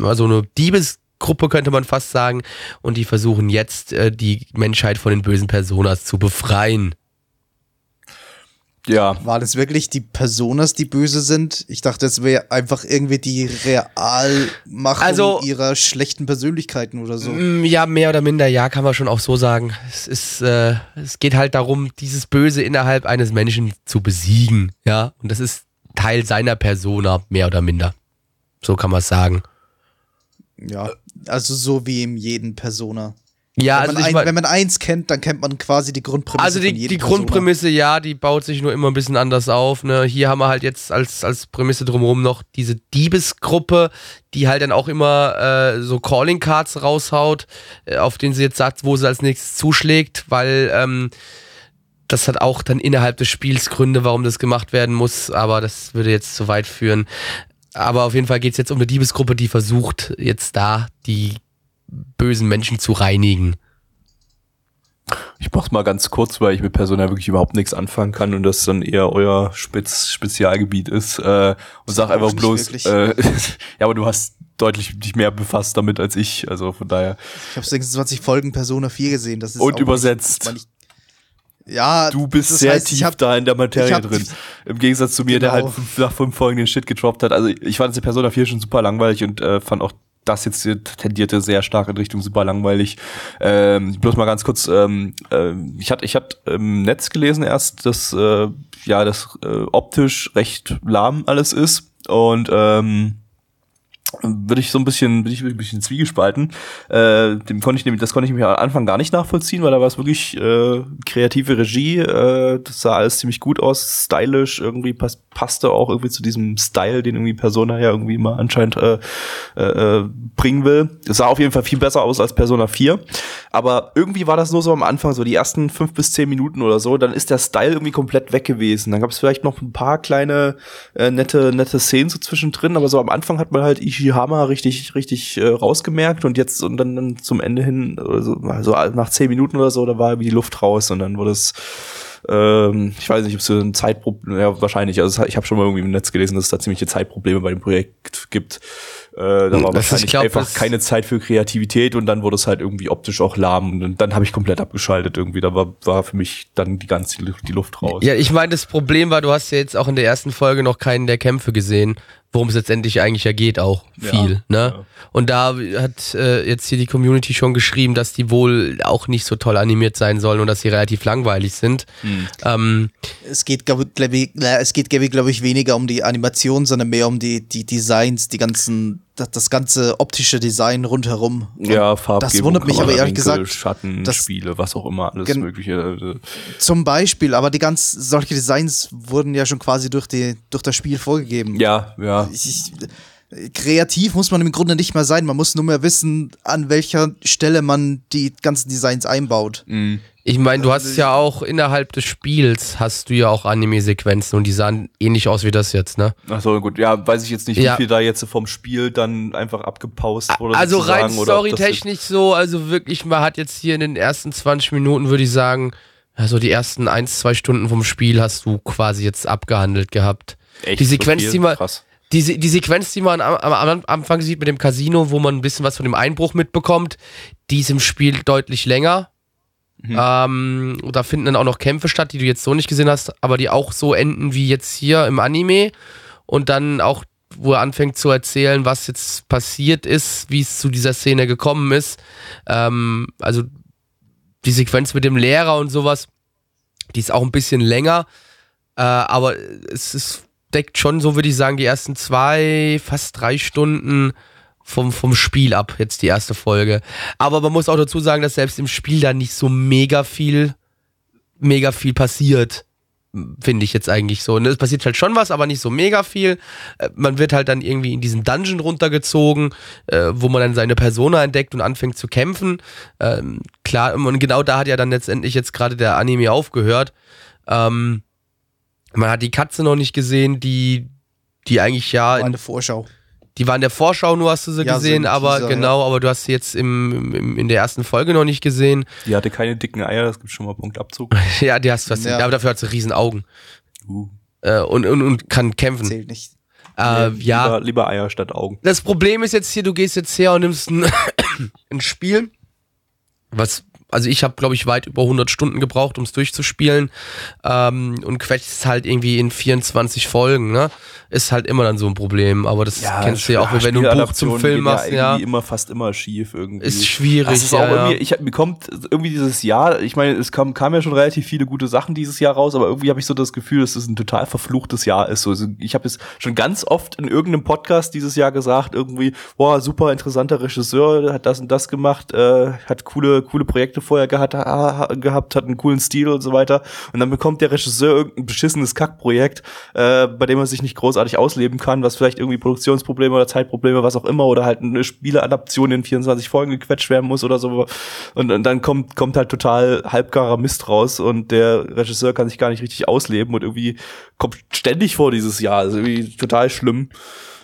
also eine Diebesgruppe könnte man fast sagen, und die versuchen jetzt äh, die Menschheit von den bösen Personas zu befreien. Ja, War das wirklich die Personas, die böse sind? Ich dachte, es wäre einfach irgendwie die Realmachung Also- ihrer schlechten Persönlichkeiten oder so. Mm, Ja, mehr oder minder, ja, kann man schon auch so sagen. Es ist, äh, es geht halt darum, dieses Böse innerhalb eines Menschen zu besiegen, ja. Und das ist Teil seiner Persona, mehr oder minder. So kann man es sagen. Ja, also so wie in jedem Persona. Ja, wenn, also man ich ein, mein- wenn man eins kennt, dann kennt man quasi die Grundprämisse. Also die, die. Grundprämisse, ja, die baut sich nur immer ein bisschen anders auf. Ne? Hier haben wir halt jetzt als, als Prämisse drumherum noch diese Diebesgruppe, die halt dann auch immer äh, so Calling Cards raushaut, äh, auf denen sie jetzt sagt, wo sie als nächstes zuschlägt, weil ähm, das hat auch dann innerhalb des Spiels Gründe, warum das gemacht werden muss, aber das würde jetzt zu weit führen. Aber auf jeden Fall geht es jetzt um eine Diebesgruppe, die versucht, jetzt da die bösen Menschen zu reinigen. Ich mach's mal ganz kurz, weil ich mit Persona wirklich überhaupt nichts anfangen kann und das dann eher euer Spez Spezialgebiet ist. Äh, und sag einfach bloß, äh, ja, aber du hast deutlich dich mehr befasst damit als ich, also von daher. Ich habe 26 Folgen Persona 4 gesehen. Das ist Und übersetzt. Nicht, ja, Du bist sehr heißt, tief hab, da in der Materie drin. Im Gegensatz zu mir, der Genau. halt fünf, nach fünf Folgen den Shit getroppt hat. Also ich fand die Persona 4 schon super langweilig und äh, fand auch das jetzt hier tendierte sehr stark in Richtung super langweilig. Ähm, bloß mal ganz kurz, ähm, äh, ich hatte ich hatte im Netz gelesen erst, dass äh, ja das äh, optisch recht lahm alles ist und ähm, würde ich so ein bisschen, bin ich ein bisschen zwiegespalten. Äh, dem konnte ich nämlich, das konnte ich mir am Anfang gar nicht nachvollziehen, weil da war es wirklich äh, kreative Regie. Äh, das sah alles ziemlich gut aus, stylisch, irgendwie pass, passte auch irgendwie zu diesem Style, den irgendwie Persona ja irgendwie mal anscheinend äh, äh, äh, bringen will. Es sah auf jeden Fall viel besser aus als Persona 4. Aber irgendwie war das nur so am Anfang, so die ersten fünf bis zehn Minuten oder so, dann ist der Style irgendwie komplett weg gewesen. Dann gab es vielleicht noch ein paar kleine äh, nette, nette Szenen so zwischendrin, aber so am Anfang hat man halt Ishihama richtig, richtig äh, rausgemerkt und jetzt und dann, dann zum Ende hin, also, also nach zehn Minuten oder so, da war irgendwie die Luft raus und dann wurde es Ähm, ich weiß nicht, ob es ein Zeitproblem, ja wahrscheinlich, also ich habe schon mal irgendwie im Netz gelesen, dass es da ziemliche Zeitprobleme bei dem Projekt gibt. Äh, da war Das wahrscheinlich glaub, einfach keine Zeit für Kreativität und dann wurde es halt irgendwie optisch auch lahm und dann, habe ich komplett abgeschaltet irgendwie. Da war, war für mich dann die ganze die Luft raus. Ja, ich meine, das Problem war, du hast ja jetzt auch in der ersten Folge noch keinen der Kämpfe gesehen, worum es letztendlich eigentlich ja geht, auch viel. ne? ja. Und da hat äh, jetzt hier die Community schon geschrieben, dass die wohl auch nicht so toll animiert sein sollen und dass sie relativ langweilig sind. Ähm, Es geht, glaube glaub ich, na, es geht, glaube ich, glaub ich, weniger um die Animation, sondern mehr um die, die Designs, die ganzen, das, das ganze optische Design rundherum. Ja, Farbgebung, Das wundert mich aber ehrlich gesagt, Schatten, dass- Spiele, was auch immer, alles mögliche. Zum Beispiel, aber die ganz, solche Designs wurden ja schon quasi durch, die, durch das Spiel vorgegeben. Ja, ja. Ich, ich, kreativ muss man im Grunde nicht mehr sein. Man muss nur mehr wissen, an welcher Stelle man die ganzen Designs einbaut. ich meine, du hast ja auch innerhalb des Spiels hast du ja auch Anime-Sequenzen und die sahen ähnlich aus wie das jetzt, ne? Ach so, gut. Ja, weiß ich jetzt nicht, Ja. wie viel da jetzt vom Spiel dann einfach abgepaust wurde. Also rein storytechnisch so, also wirklich, man hat jetzt hier in den ersten 20 Minuten, würde ich sagen, also die ersten 1, 2 Stunden vom Spiel hast du quasi jetzt abgehandelt gehabt. echt die so Sequenz, viel? die man, Krass. Die, Se- die Sequenz, die man am, am, am Anfang sieht mit dem Casino, wo man ein bisschen was von dem Einbruch mitbekommt, die ist im Spiel deutlich länger. Mhm. Ähm, da finden dann auch noch Kämpfe statt, die du jetzt so nicht gesehen hast, aber die auch so enden wie jetzt hier im Anime. Und dann auch, wo er anfängt zu erzählen, was jetzt passiert ist, wie es zu dieser Szene gekommen ist. Ähm, also die Sequenz mit dem Lehrer und sowas, die ist auch ein bisschen länger. Äh, aber es ist, deckt schon, so würde ich sagen, die ersten zwei, fast drei Stunden vom, vom Spiel ab, jetzt die erste Folge. Aber man muss auch dazu sagen, dass selbst im Spiel da nicht so mega viel, mega viel passiert. Finde ich jetzt eigentlich so. Ne, Es passiert halt schon was, aber nicht so mega viel. Äh, Man wird halt dann irgendwie in diesen Dungeon runtergezogen, äh, wo man dann seine Persona entdeckt und anfängt zu kämpfen. Ähm, klar, und genau da hat ja dann letztendlich jetzt gerade der Anime aufgehört. Ähm, man hat die Katze noch nicht gesehen, die, die eigentlich ja, War in, eine Vorschau. die war in der Vorschau nur, hast du sie Ja, so gesehen, im aber Teaser, genau, aber du hast sie jetzt im, im, in der ersten Folge noch nicht gesehen. Die hatte keine dicken Eier, das gibt schon mal Punktabzug. ja, die hast du, hast, Ja. aber dafür hat sie riesen Augen. Uh. Äh, und, und, und kann kämpfen. Zählt nicht. Äh, Nee, ja, Lieber, lieber Eier statt Augen. das Problem ist jetzt hier, du gehst jetzt her und nimmst ein, ein Spiel, was, also ich habe, glaube ich, weit über 100 Stunden gebraucht, um es durchzuspielen ähm, und quetscht es halt irgendwie in 24 Folgen, ne? Ist halt immer dann so ein Problem, aber das kennst du ja auch, wenn du ein Buch zum Film machst, ja. ja. irgendwie immer fast immer schief irgendwie. Ist schwierig, Das ist auch ja, ja. irgendwie, ich hab, mir kommt irgendwie dieses Jahr, ich meine, es kam, kam ja schon relativ viele gute Sachen dieses Jahr raus, aber irgendwie habe ich so das Gefühl, dass es ein total verfluchtes Jahr ist. So, Also ich habe es schon ganz oft in irgendeinem Podcast dieses Jahr gesagt, irgendwie, boah, super interessanter Regisseur, der hat das und das gemacht, äh, hat coole, coole Projekte vorher gehabt, ha, gehabt, hat einen coolen Stil und so weiter. Und dann bekommt der Regisseur irgendein beschissenes Kackprojekt, äh, bei dem er sich nicht großartig ausleben kann, was vielleicht irgendwie Produktionsprobleme oder Zeitprobleme, was auch immer, oder halt eine Spieleadaption in 24 Folgen gequetscht werden muss oder so. Und, und dann kommt, kommt halt total halbgarer Mist raus und der Regisseur kann sich gar nicht richtig ausleben und irgendwie kommt ständig vor dieses Jahr. Also irgendwie total schlimm.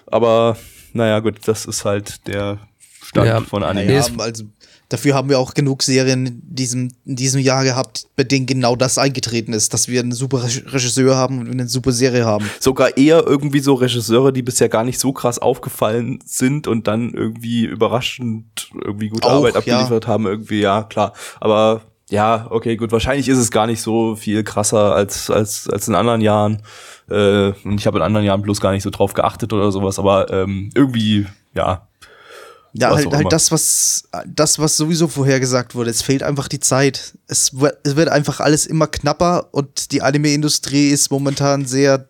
Aber naja, gut, das ist halt der Stand Ja. von Anime. Ja, also dafür haben wir auch genug Serien in diesem, in diesem Jahr gehabt, bei denen genau das eingetreten ist, dass wir einen super Reg- Regisseur haben und eine super Serie haben. sogar eher irgendwie so Regisseure, die bisher gar nicht so krass aufgefallen sind und dann irgendwie überraschend irgendwie gute Auch, Arbeit ja. abgeliefert haben, irgendwie, ja, klar. Aber ja, okay, gut, wahrscheinlich ist es gar nicht so viel krasser als, als, als in anderen Jahren. Äh, und ich habe in anderen Jahren bloß gar nicht so drauf geachtet oder sowas, aber ähm, irgendwie, ja, Ja, Was halt, halt das, was, das, was sowieso vorhergesagt wurde. Es fehlt einfach die Zeit. Es wird, es wird einfach alles immer knapper und die Anime-Industrie ist momentan sehr,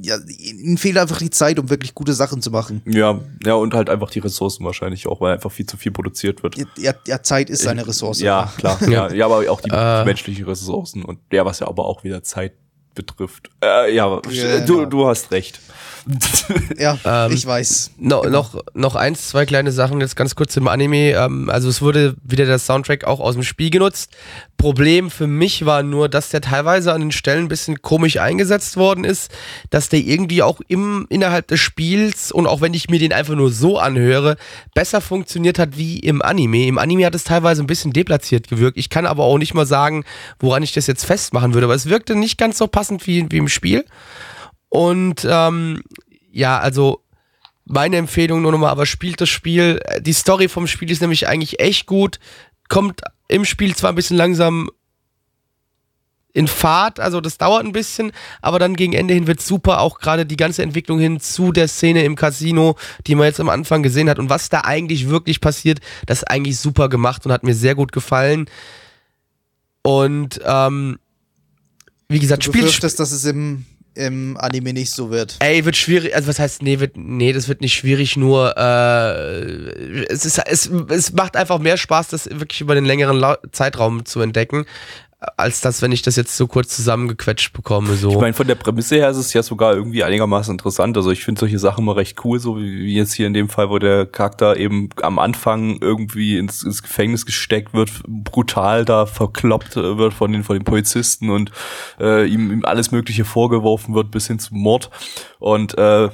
ja, ihnen fehlt einfach die Zeit, um wirklich gute Sachen zu machen. ja, ja, und halt einfach die Ressourcen wahrscheinlich auch, weil einfach viel zu viel produziert wird. Ja, ja Zeit ist eine Ressource. Ja, klar. Ja. ja. aber auch die Äh. menschlichen Ressourcen und ja, was ja aber auch wieder Zeit betrifft. Äh, ja, Ja, du, ja. du hast recht. Ja, Ähm, ich weiß. No, noch, noch eins, zwei kleine Sachen jetzt ganz kurz im Anime. Ähm, also es wurde wieder der Soundtrack auch aus dem Spiel genutzt. Problem für mich war nur, dass der teilweise an den Stellen ein bisschen komisch eingesetzt worden ist, dass der irgendwie auch im, innerhalb des Spiels und auch wenn ich mir den einfach nur so anhöre, besser funktioniert hat wie im Anime. Im Anime hat es teilweise ein bisschen deplatziert gewirkt. Ich kann aber auch nicht mal sagen, woran ich das jetzt festmachen würde, aber es wirkte nicht ganz so passend wie, wie im Spiel. Und ähm, ja, also meine Empfehlung nur nochmal, aber spielt das Spiel. Die Story vom Spiel ist nämlich eigentlich echt gut. Kommt im Spiel zwar ein bisschen langsam in Fahrt, also das dauert ein bisschen, aber dann gegen Ende hin wird super, auch gerade die ganze Entwicklung hin zu der Szene im Casino, die man jetzt am Anfang gesehen hat und was da eigentlich wirklich passiert, das ist eigentlich super gemacht und hat mir sehr gut gefallen. Und ähm, wie gesagt, Du Spiel, befürchtest, dass es im, im Anime nicht so wird. Ey, wird schwierig, also was heißt, nee, wird, nee, das wird nicht schwierig, nur äh, es, ist, es, es macht einfach mehr Spaß, das wirklich über den längeren Zeitraum zu entdecken, als das, wenn ich das jetzt so kurz zusammengequetscht bekomme. So. Ich meine, von der Prämisse her ist es ja sogar irgendwie einigermaßen interessant. Also ich finde solche Sachen mal recht cool, so wie wie jetzt hier in dem Fall, wo der Charakter eben am Anfang irgendwie ins, ins Gefängnis gesteckt wird, brutal da verkloppt äh, wird von den, von den Polizisten und äh, ihm, ihm alles Mögliche vorgeworfen wird bis hin zum Mord. Und äh,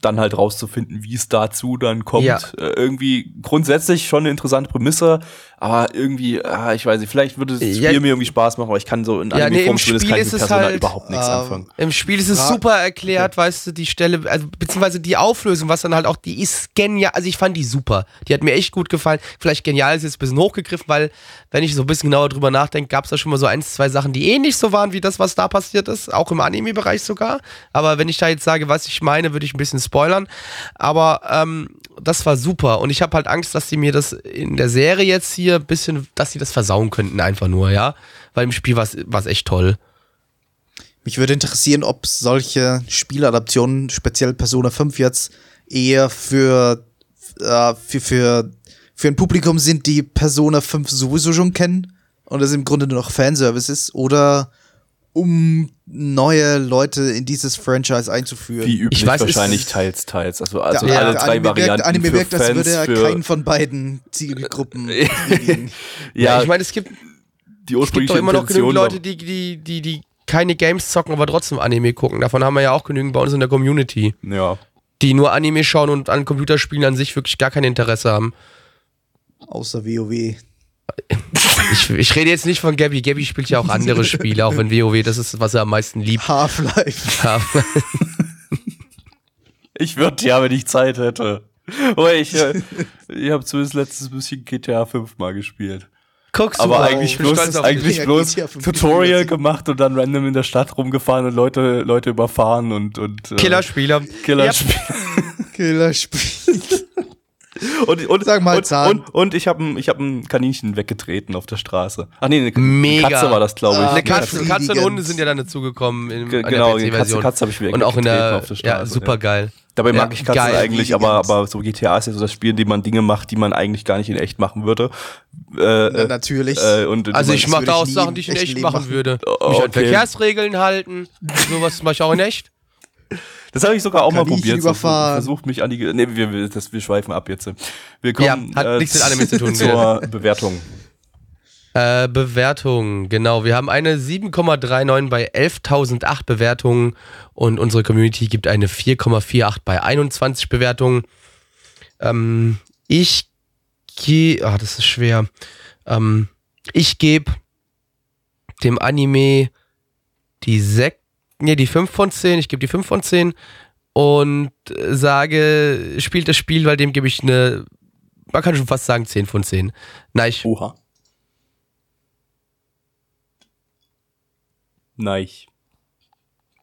dann halt rauszufinden, wie es dazu dann kommt. Ja. Äh, irgendwie grundsätzlich schon eine interessante Prämisse, aber irgendwie, ah, ich weiß nicht, vielleicht würde das Ja. Spiel mir irgendwie Spaß machen, aber ich kann so in Ja, nee, kann ich ist mit es Persona halt, überhaupt nichts ähm, anfangen. Im Spiel ist es super erklärt, weißt du, die Stelle, also beziehungsweise die Auflösung, was dann halt auch, die ist genial, also ich fand die super. Die hat mir echt gut gefallen. Vielleicht genial ist jetzt ein bisschen hochgegriffen, weil, wenn ich so ein bisschen genauer drüber nachdenke, gab es da schon mal so ein, zwei Sachen, die ähnlich so waren wie das, was da passiert ist, auch im Anime-Bereich sogar. Aber wenn ich da jetzt sage, was ich meine, würde ich ein bisschen spoilern. Aber ähm, das war super und ich habe halt Angst, dass die mir das in der Serie jetzt hier ein bisschen, dass sie das versauen könnten, einfach nur, ja. Weil im Spiel war es echt toll. Mich würde interessieren, ob solche Spieladaptionen, speziell Persona 5 jetzt, eher für, äh, für, für, für ein Publikum sind, die Persona 5 sowieso schon kennen und es im Grunde nur noch Fanservice ist oder um neue Leute in dieses Franchise einzuführen. Wie üblich Ich weiß, es- wahrscheinlich teils, teils. Also, also Der- alle drei Anime wirkt, Varianten Anime für wirkt, als Fans, würde für keinen von beiden Zielgruppen. Ja, ja, ich meine, es gibt die Es gibt ursprüngliche doch immer noch genügend Leute, die, die, die, die keine Games zocken, aber trotzdem Anime gucken. Davon haben wir ja auch genügend bei uns in der Community, ja. die nur Anime schauen und an Computerspielen an sich wirklich gar kein Interesse haben. Außer WoW. Ich, ich rede jetzt nicht von Gabby. Gabby spielt ja auch andere Spiele, auch wenn WoW das ist, was er am meisten liebt. Half-Life. Ich würde ja, wenn ich Zeit hätte. Aber ich, äh, ich habe zumindest letztes bisschen GTA 5 mal gespielt. Guckst du Aber mal, eigentlich bloß, eigentlich bloß GTA 5 Tutorial gemacht und dann random in der Stadt rumgefahren und Leute, Leute überfahren und, und äh. Killerspieler. Killer Yep. Killerspiel. Und, und, Sag mal und, und, und ich habe ein, ich hab ein Kaninchen weggetreten auf der Straße. Ach nee, eine, eine Mega. Katze war das, glaube ich. Ah, Eine Katze. Katze und Hunde sind ja dann dazugekommen in Ge- an genau, der die Katze. Katze habe ich Und auch in weggetreten der, auf der Straße. ja, super geil. Dabei Ja, mag ich Katzen geil. eigentlich, aber, aber so GTA ist ja so das Spiel, in dem man Dinge macht, die man eigentlich gar nicht in echt machen würde. Äh, Na, natürlich. äh, und Also ich mache da auch Sachen, die ich in echt machen machen. würde. Oh, Mich an okay. Verkehrsregeln halten. Sowas mache ich auch in echt. Das habe ich sogar auch mal Kaninchen probiert. Überfahren. versucht mich an die. Nee, wir, wir, das, wir schweifen ab jetzt. Wir kommen Ja, hat nichts mit Anime zu tun, zur Bewertung. Äh, Bewertung, genau. Wir haben eine 7,39 bei 11.008 Bewertungen und unsere Community gibt eine 4,48 bei 21 Bewertungen. Ähm, ich gehe, ah, das ist schwer. Ähm, ich gebe dem Anime die 6, nee, die 5 von 10. Ich gebe die 5 von 10 und äh, sage, spielt das Spiel, weil dem gebe ich eine, man kann schon fast sagen 10 von 10. Nein, ich, Oha. Nein.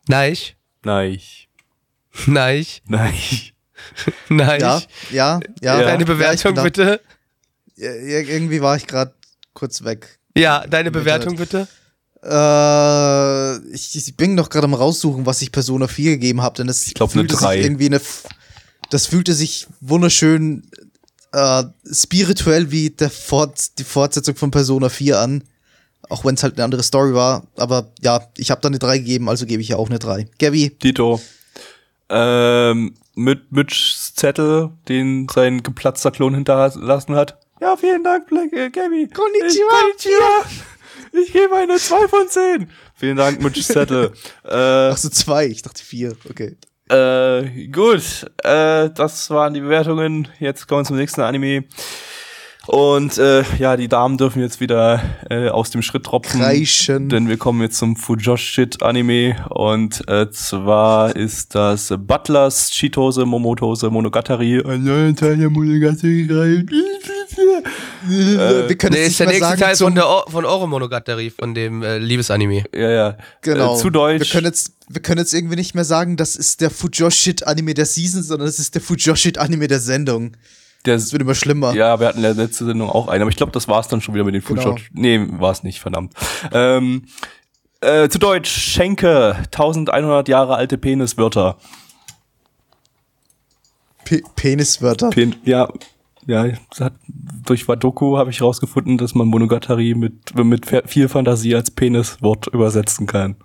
nein, Nein. nein, Nein. nein. ja, ja, ja. Ja. Deine Ja, Bewertung da. bitte. Ja, irgendwie war ich gerade kurz weg. Ja, deine Bewertung bitte. Äh, ich, ich bin noch gerade am raussuchen, was ich Persona 4 gegeben habe, denn das Ich glaub, eine fühlte drei. sich irgendwie eine. Das fühlte sich wunderschön äh, spirituell wie der Fort, die Fortsetzung von Persona 4 an. Auch wenn es halt eine andere Story war. Aber ja, ich habe da eine 3 gegeben, also gebe ich ja auch eine 3. Gabby, Tito. Ähm, mit Mitchs Zettel, den sein geplatzter Klon hinterlassen hat. Ja, vielen Dank, Black, äh, Gabby. Konnichiwa. Ich, konnichiwa. Ich gebe eine 2 von 10. Vielen Dank, Mitchs Zettel. äh, Ach so, zwei. Ich dachte vier. Okay. Äh, gut, äh, das waren die Bewertungen. Jetzt kommen wir zum nächsten Anime. Und äh, ja, die Damen dürfen jetzt wieder äh, aus dem Schritt tropfen. Kreischen. Denn wir kommen jetzt zum Fujoshit Anime und äh, zwar ist das Butlers Chitose Momotose Monogatari. Ein neuer Teil der Monogatari. Wir können Nee, ist der nicht mehr nächste sagen Teil von, der o von Oro Monogatari, von dem äh, Liebesanime. Ja, ja. Genau. Äh, zu Deutsch. Wir können, jetzt, wir können jetzt irgendwie nicht mehr sagen, das ist der Fujoshit-Anime der Season, sondern es ist der Fujoshit-Anime der Sendung. Der, Es wird immer schlimmer. Ja, wir hatten in der letzten Sendung auch einen, aber ich glaube, das war's dann schon wieder mit den Genau. Fullshot. Nee, war's nicht, verdammt. Ähm, äh, zu Deutsch, Schenke, 1100 Jahre alte Peniswörter. Pe Peniswörter. Pen ja, ja, es hat, durch Wadoku habe ich rausgefunden, dass man Monogatari mit, mit viel Fantasie als Peniswort übersetzen kann.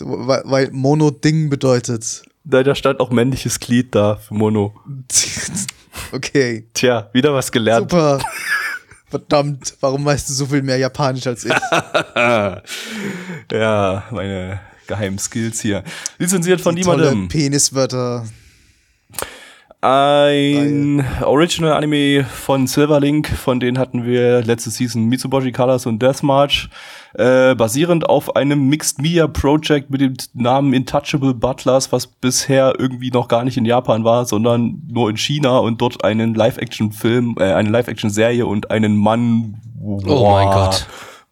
weil, weil Mono Ding bedeutet. Da, da stand auch männliches Glied da für Mono. okay. Tja, wieder was gelernt. Super. Verdammt, warum weißt du so viel mehr Japanisch als ich? ja, meine geheimen Skills hier. Lizenziert von Die tolle niemandem. Peniswörter. Ein Original Anime von Silverlink, von denen hatten wir letzte Season Mitsubishi Colors und Death March, äh, basierend auf einem Mixed Media Project mit dem Namen Intouchable Butlers, was bisher irgendwie noch gar nicht in Japan war, sondern nur in China und dort einen Live-Action-Film, äh, eine Live-Action-Serie und einen Mann Oh mein Gott.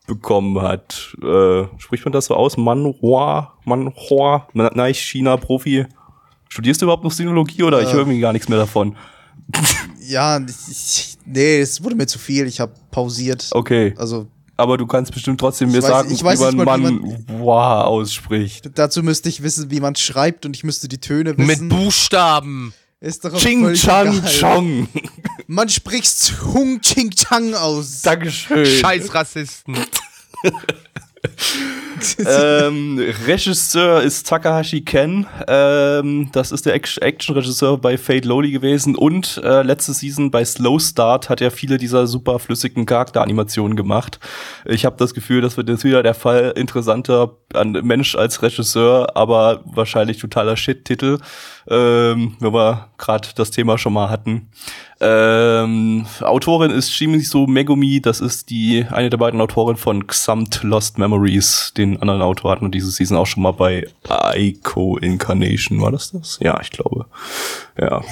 bekommen hat. Äh, spricht man das so aus? Manhua? Manhua? Nein, China-Profi. Studierst du überhaupt noch Sinologie oder ich höre irgendwie gar nichts mehr davon? Ja, ich, nee, es wurde mir zu viel. Ich habe pausiert. Okay, Also aber du kannst bestimmt trotzdem mir weiß- sagen, ich weiß wie nicht man mal, wie Mann wow ausspricht. dazu müsste ich wissen, wie man schreibt und ich müsste die Töne Mit wissen. Buchstaben. Ist doch Ching Chang egal. Chong. Man spricht Hung Ching Chang aus. Dankeschön. Scheiß Rassisten. ähm, Regisseur ist Takahashi Ken. Ähm, das ist der Act- Action-Regisseur bei Fate Lowly gewesen und äh, letzte Season bei Slow Start hat er viele dieser super flüssigen Charakteranimationen gemacht. Ich habe das Gefühl, das wird jetzt wieder der Fall interessanter an Mensch als Regisseur, aber wahrscheinlich totaler Shit-Titel, ähm, wenn wir gerade das Thema schon mal hatten. Ähm, Autorin ist Shimizu Megumi, das ist die eine der beiden Autoren von Xamt Lost Memories. Den anderen Autor hatten wir diese Season auch schon mal bei Aiko Incarnation. War das das? Ja, ich glaube. Ja.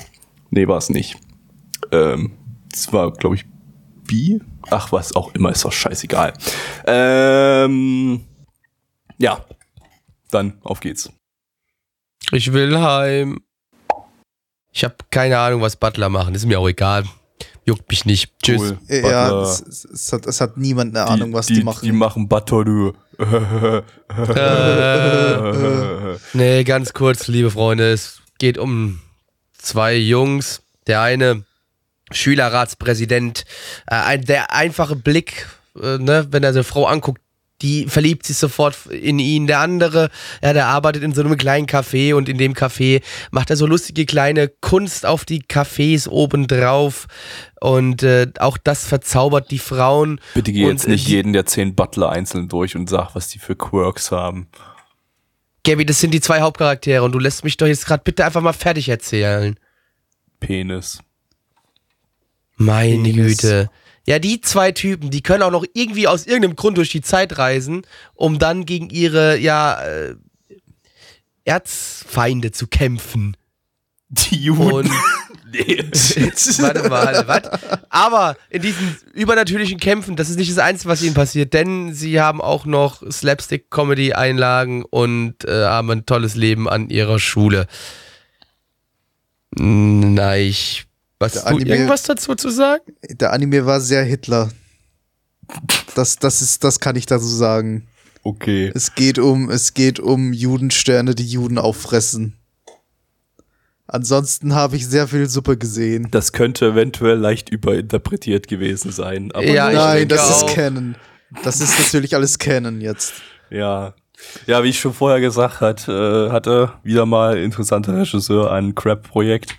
Nee, war es nicht. Ähm, das war, glaube ich, B? Ach, was auch immer, ist doch scheißegal. Ähm, ja. Dann, auf geht's. Ich will heim. Ich habe keine Ahnung, was Butler machen. Ist mir auch egal. Juckt mich nicht. Tschüss. Cool. ja, es, es, hat, es hat niemand eine Ahnung, was die, machen. Die machen Batoru. Äh, nee, ganz kurz, liebe Freunde. Es geht um zwei Jungs. Der eine Schülerratspräsident. Äh, ein, der einfache Blick, äh, ne, wenn er so eine Frau anguckt, die verliebt sich sofort in ihn. Der andere, ja, der arbeitet in so einem kleinen Café und in dem Café macht er so lustige kleine Kunst auf die Cafés obendrauf. Und äh, auch das verzaubert die Frauen. Bitte geh Und, jetzt äh, nicht jeden der zehn Butler einzeln durch und sag, was die für Quirks haben. Gabby, das sind die zwei Hauptcharaktere und du lässt mich doch jetzt gerade bitte einfach mal fertig erzählen. Penis. Meine Penis. Güte. Ja, die zwei Typen, die können auch noch irgendwie aus irgendeinem Grund durch die Zeit reisen, um dann gegen ihre, ja, äh, Erzfeinde zu kämpfen. Die Juden. Und nee. warte mal, was? Aber in diesen übernatürlichen Kämpfen, das ist nicht das Einzige, was ihnen passiert, denn sie haben auch noch Slapstick-Comedy-Einlagen und äh, haben ein tolles Leben an ihrer Schule. Nein, ich. Was Der du Anime- irgendwas dazu zu sagen? Der Anime war sehr Hitler. Das, das, ist, das kann ich dazu sagen. Okay. Es geht um, es geht um Judensterne, die Juden auffressen. Ansonsten habe ich sehr viel Suppe gesehen. Das könnte eventuell leicht überinterpretiert gewesen sein. Aber Ja, Nein, das auch. ist Canon. Das ist natürlich alles Canon jetzt. ja. Ja, wie ich schon vorher gesagt hat, äh, hatte, wieder mal interessanter Regisseur ein Crap-Projekt.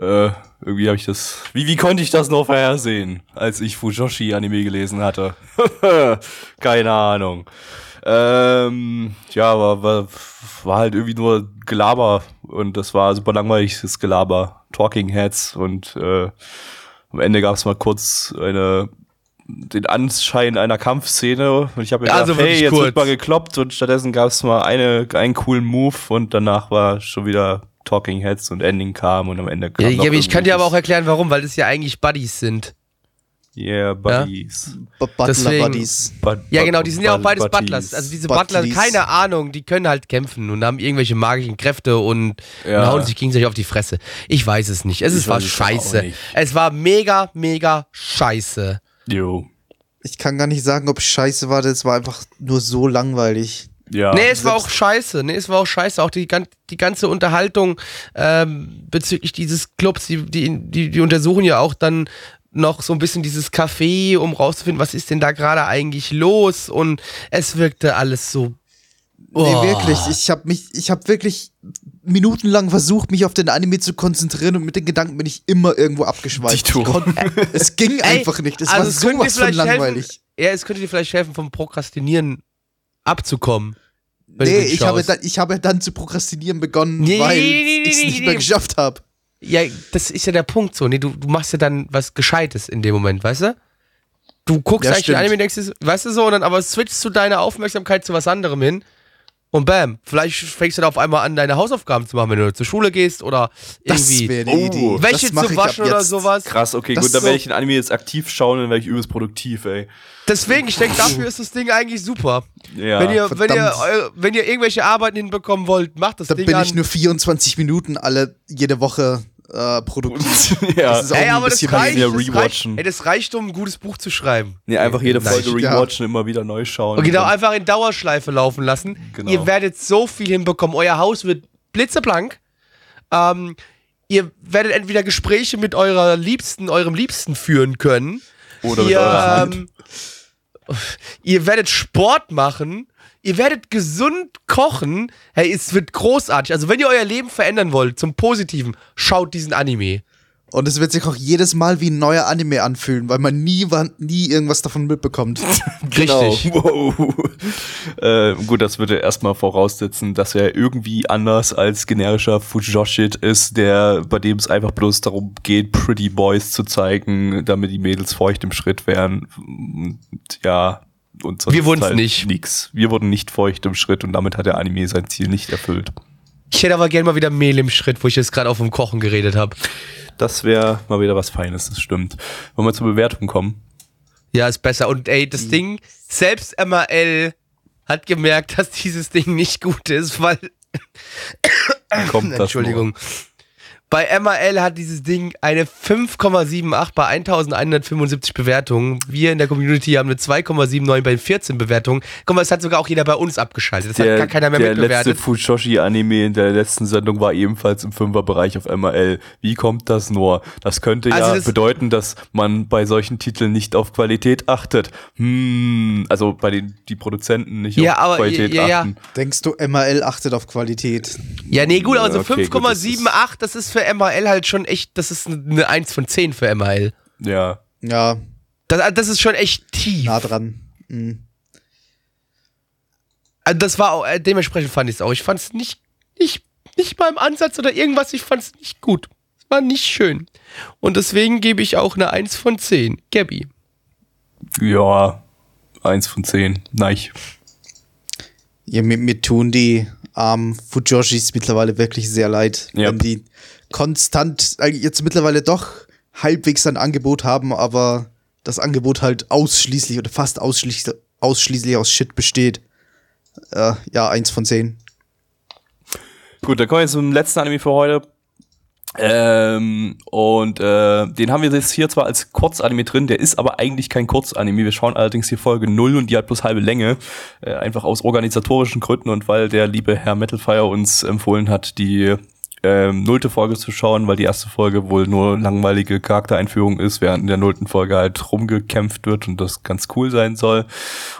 Äh, irgendwie habe ich das. Wie, wie konnte ich das noch vorhersehen, als ich Fujoshi-Anime gelesen hatte? Keine Ahnung. Ähm, ja, war, war, war halt irgendwie nur Gelaber und das war super langweiliges Gelaber. Talking Heads und äh, am Ende gab es mal kurz eine den Anschein einer Kampfszene und ich habe mir Ja, gedacht, also hey, jetzt kurz. wird mal gekloppt und stattdessen gab es mal eine, einen coolen Move und danach war schon wieder Talking Heads und Ending kam und am Ende kam Ja, noch ja, ich kann dir aber auch erklären, warum, weil es ja eigentlich Buddies sind. Yeah, Buddies. B- Butler Deswegen- Buddies. But, Ja, genau, die sind ja auch beides Buddies. Butlers. Also diese. Butler, keine Ahnung, die können halt kämpfen und haben irgendwelche magischen Kräfte und, Ja. und hauen sich gegenseitig auf die Fresse. Ich weiß es nicht. Es ist, war scheiße. Es war mega, mega scheiße. Jo. Ich kann gar nicht sagen, ob es scheiße war, das war einfach nur so langweilig. Ja. nee, es war auch scheiße. Nee, es war auch scheiße. Auch die, gan- die ganze Unterhaltung ähm, bezüglich dieses Clubs, die, die, die, die untersuchen ja auch dann noch so ein bisschen dieses Café, um rauszufinden, was ist denn da gerade eigentlich los. Und es wirkte alles so. Nee, Oh. wirklich. Ich habe mich, ich habe wirklich minutenlang versucht, mich auf den Anime zu konzentrieren und mit den Gedanken bin ich immer irgendwo abgeschweift. Es ging Ey, einfach nicht. Es also war es dir sowas von vielleicht helfen- langweilig. Ja, es könnte dir vielleicht helfen, vom Prokrastinieren abzukommen. Nee, den ich habe, dann, ich habe dann zu prokrastinieren begonnen, Nee, weil nee, ich es nicht mehr geschafft habe. Ja, das ist ja der Punkt so. Nee, du, du machst ja dann was Gescheites in dem Moment, weißt du? Du guckst Ja, eigentlich den. Anime und denkst, weißt du so, und dann aber switchst du deine Aufmerksamkeit zu was anderem hin. Und bam, vielleicht fängst du dann auf einmal an, deine Hausaufgaben zu machen, wenn du zur Schule gehst oder Das irgendwie wäre die Oh. Idee. Wäsche das zu waschen oder sowas. Krass, okay, Das gut, dann so- werde ich den Anime jetzt aktiv schauen und dann werde ich übelst produktiv, ey. Deswegen, ich denke, dafür ist das Ding eigentlich super. Ja. wenn, ihr, wenn, ihr, wenn ihr irgendwelche Arbeiten hinbekommen wollt, macht das Da Ding bin an. ich nur 24 Minuten alle jede Woche äh, produktiv. ja. Das ist auch Ey, ein aber das reicht, ja das, reicht, rewatchen. ey, das reicht, um ein gutes Buch zu schreiben. Nee, einfach jede Nein, Folge ja. rewatchen, immer wieder neu schauen. Und genau, einfach in Dauerschleife laufen lassen. Genau. Ihr werdet so viel hinbekommen. Euer Haus wird blitzeblank. Ähm, ihr werdet entweder Gespräche mit eurer Liebsten, eurem Liebsten führen können. Oder mit ihr, eurer Hand. ähm, ihr werdet Sport machen. Ihr werdet gesund kochen. Hey, es wird großartig. Also, wenn ihr euer Leben verändern wollt, zum Positiven, schaut diesen Anime. Und es wird sich auch jedes Mal wie ein neuer Anime anfühlen, weil man nie, nie irgendwas davon mitbekommt. Richtig. Wow. äh, gut, das würde erstmal voraussetzen, dass er irgendwie anders als generischer Fujoshit ist, der, bei dem es einfach bloß darum geht, Pretty Boys zu zeigen, damit die Mädels feucht im Schritt wären. Und, ja. Und sonst Wir wurden's halt nicht. Nix. Wir wurden nicht feucht im Schritt und damit hat der Anime sein Ziel nicht erfüllt. Ich hätte aber gerne mal wieder Mehl im Schritt, wo ich jetzt gerade auf dem Kochen geredet habe. Das wäre mal wieder was Feines, das stimmt. Wollen wir zur Bewertung kommen? Ja, ist besser. Und ey, das Ding, selbst MRL hat gemerkt, dass dieses Ding nicht gut ist, weil. Kommt das Entschuldigung. Bei MRL hat dieses Ding eine 5,78 bei 1175 Bewertungen. Wir in der Community haben eine 2,79 bei 14 Bewertungen. Guck mal, es hat sogar auch jeder bei uns abgeschaltet. Das hat gar keiner mehr der letzte mitbewertet. Fujoshi-Anime in der letzten Sendung war ebenfalls im Fünferbereich auf MRL. Wie kommt das nur? Das könnte Also ja das- bedeuten, dass man bei solchen Titeln nicht auf Qualität achtet. Hm, also bei den die Produzenten nicht Ja, auf aber- Qualität ja, ja. achten. Denkst du, MRL achtet auf Qualität? Ja, nee, gut, also Okay, gut, das 5,78, das ist für MRL halt schon echt, das ist eine 1 von 10 für MRL. Ja. Ja, Das, das ist schon echt tief. nah dran. Mhm. Also das war auch, äh, dementsprechend fand ich es auch. Ich fand es nicht, nicht, nicht mal im Ansatz oder irgendwas, ich fand es nicht gut. Es war nicht schön. Und deswegen gebe ich auch eine 1 von 10. Gabby. Ja. Eins von zehn. Nein. Ja, mir, mir tun die armen Fujoshis mittlerweile wirklich sehr leid, Ja. wenn die konstant jetzt mittlerweile doch halbwegs ein Angebot haben, aber das Angebot halt ausschließlich oder fast ausschließlich, ausschließlich aus Shit besteht. Äh, ja, eins von zehn. Gut, dann kommen wir zum letzten Anime für heute. Ähm, und äh, den haben wir jetzt hier zwar als Kurzanime drin, der ist aber eigentlich kein Kurzanime. Wir schauen allerdings hier Folge 0 und die hat bloß halbe Länge. Äh, einfach aus organisatorischen Gründen und weil der liebe Herr Metalfire uns empfohlen hat, die ähm, nullte Folge zu schauen, weil die erste Folge wohl nur langweilige Charaktereinführung ist, während in der nullten Folge halt rumgekämpft wird und das ganz cool sein soll.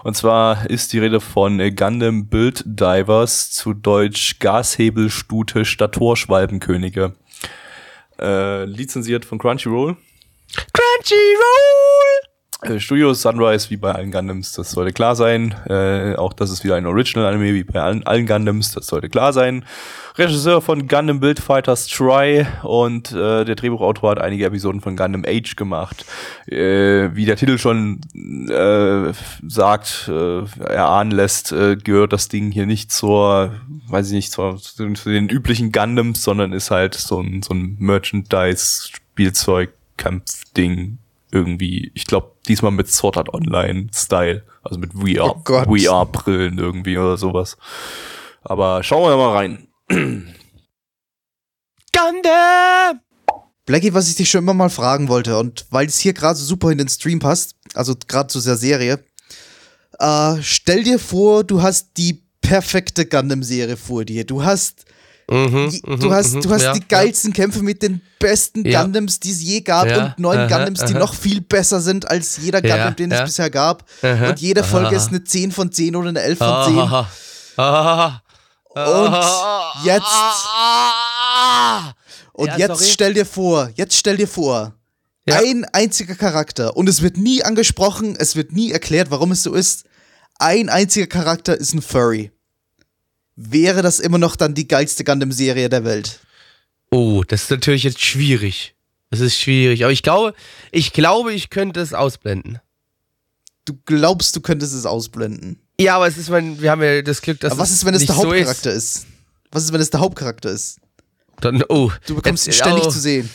Und zwar ist die Rede von Gundam Build Divers, zu Deutsch Gashebelstute Statorschwalbenkönige. Äh, lizenziert von Crunchyroll. Crunchyroll! Äh, Studio Sunrise, wie bei allen Gundams, das sollte klar sein. Äh, auch das ist wieder ein Original-Anime, wie bei allen, allen Gundams, das sollte klar sein. Regisseur von Gundam Build Fighters Try und äh, der Drehbuchautor hat einige Episoden von Gundam Age gemacht. Äh, wie der Titel schon äh, sagt, äh, erahnen lässt, äh, gehört das Ding hier nicht zur, weiß ich nicht, zur, zu, zu den üblichen Gundams, sondern ist halt so ein, so ein Merchandise-Spielzeug-Kampf-Ding irgendwie. Ich glaube, diesmal mit Sword Art Online-Style, also mit VR, Oh Gott. VR-Brillen irgendwie oder sowas. Aber schauen wir mal rein. Gundam! Blackie, was ich dich schon immer mal fragen wollte und weil es hier gerade so super in den Stream passt, also gerade zu der Serie, äh, stell dir vor, du hast die perfekte Gundam-Serie vor dir. Du hast, Mhm, mhm, du hast, mhm, du hast ja, die geilsten Kämpfe mit den besten Ja. Gundams, die es je gab Ja, und neuen aha, Gundams, die aha. noch viel besser sind als jeder Ja, Gundam, den ja. es bisher gab. Aha, Und jede Folge aha. ist eine 10 von 10 oder eine 11 von ja. 10. Ah, ah, Und ah, jetzt- Und Ja, jetzt sorry. stell dir vor, jetzt stell dir vor, Ja. ein einziger Charakter und es wird nie angesprochen, es wird nie erklärt, warum es so ist. Ein einziger Charakter ist ein Furry. Wäre das immer noch dann die geilste Gundam-Serie der Welt? Oh, das ist natürlich jetzt schwierig. Das ist schwierig. Aber ich glaube, ich glaube, ich könnte es ausblenden. Du glaubst, du könntest es ausblenden. Ja, aber es ist, wenn wir haben ja das Glück, dass Aber was ist, wenn es der so Hauptcharakter ist? Was ist, wenn es der Hauptcharakter ist? Dann, oh, Du bekommst ihn Jetzt- ständig oh. zu sehen.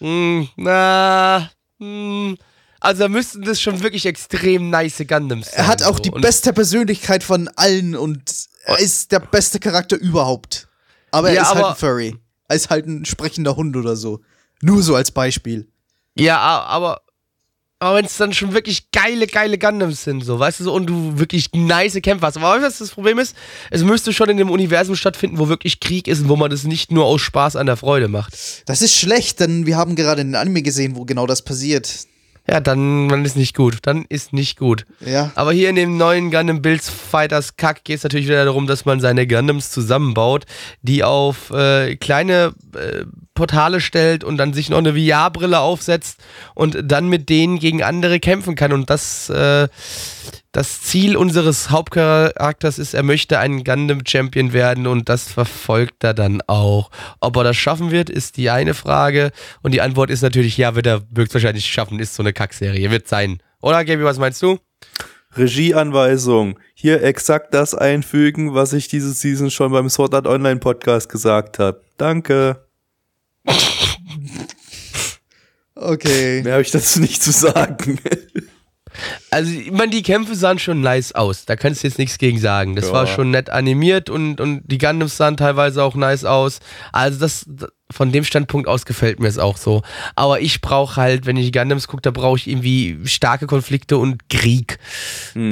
Mm, na, mm, also da müssten das schon wirklich extrem nice Gundams sein. Er hat auch so. die Und- beste Persönlichkeit von allen und er ist der beste Charakter überhaupt. Aber er Ja, ist halt aber- ein Furry. Er ist halt ein sprechender Hund oder so. Nur so als Beispiel. Ja, aber, aber wenn es dann schon wirklich geile, geile Gundams sind, so, weißt du, so, und du wirklich nice Kämpfer hast. Aber weißt du, was das Problem ist? Es müsste schon in dem Universum stattfinden, wo wirklich Krieg ist und wo man das nicht nur aus Spaß an der Freude macht. Das ist schlecht, denn wir haben gerade einen Anime gesehen, wo genau das passiert. Ja, dann, dann ist nicht gut. Dann ist nicht gut. Ja. Aber hier in dem neuen Gundam Builds Fighters Kack geht es natürlich wieder darum, dass man seine Gundams zusammenbaut, die auf äh, kleine äh, Portale stellt und dann sich noch eine VR-Brille aufsetzt und dann mit denen gegen andere kämpfen kann. Und das, äh, das Ziel unseres Hauptcharakters ist, er möchte ein Gundam Champion werden und das verfolgt er dann auch. Ob er das schaffen wird, ist die eine Frage. Und die Antwort ist natürlich, ja, wird er höchstwahrscheinlich schaffen, ist so eine Kackserie, wird sein. Oder, Gaby, was meinst du? Regieanweisung. Hier exakt das einfügen, was ich diese Season schon beim Sword Art Online Podcast gesagt habe. Danke. Okay. Mehr habe ich dazu nicht zu sagen. Also, ich meine, die Kämpfe sahen schon nice aus. Da kannst du jetzt nichts gegen sagen. Das Ja. war schon nett animiert und, und die Gundams sahen teilweise auch nice aus. Also, das, von dem Standpunkt aus gefällt mir es auch so. Aber ich brauche halt, wenn ich Gundams gucke, da brauche ich irgendwie starke Konflikte und Krieg.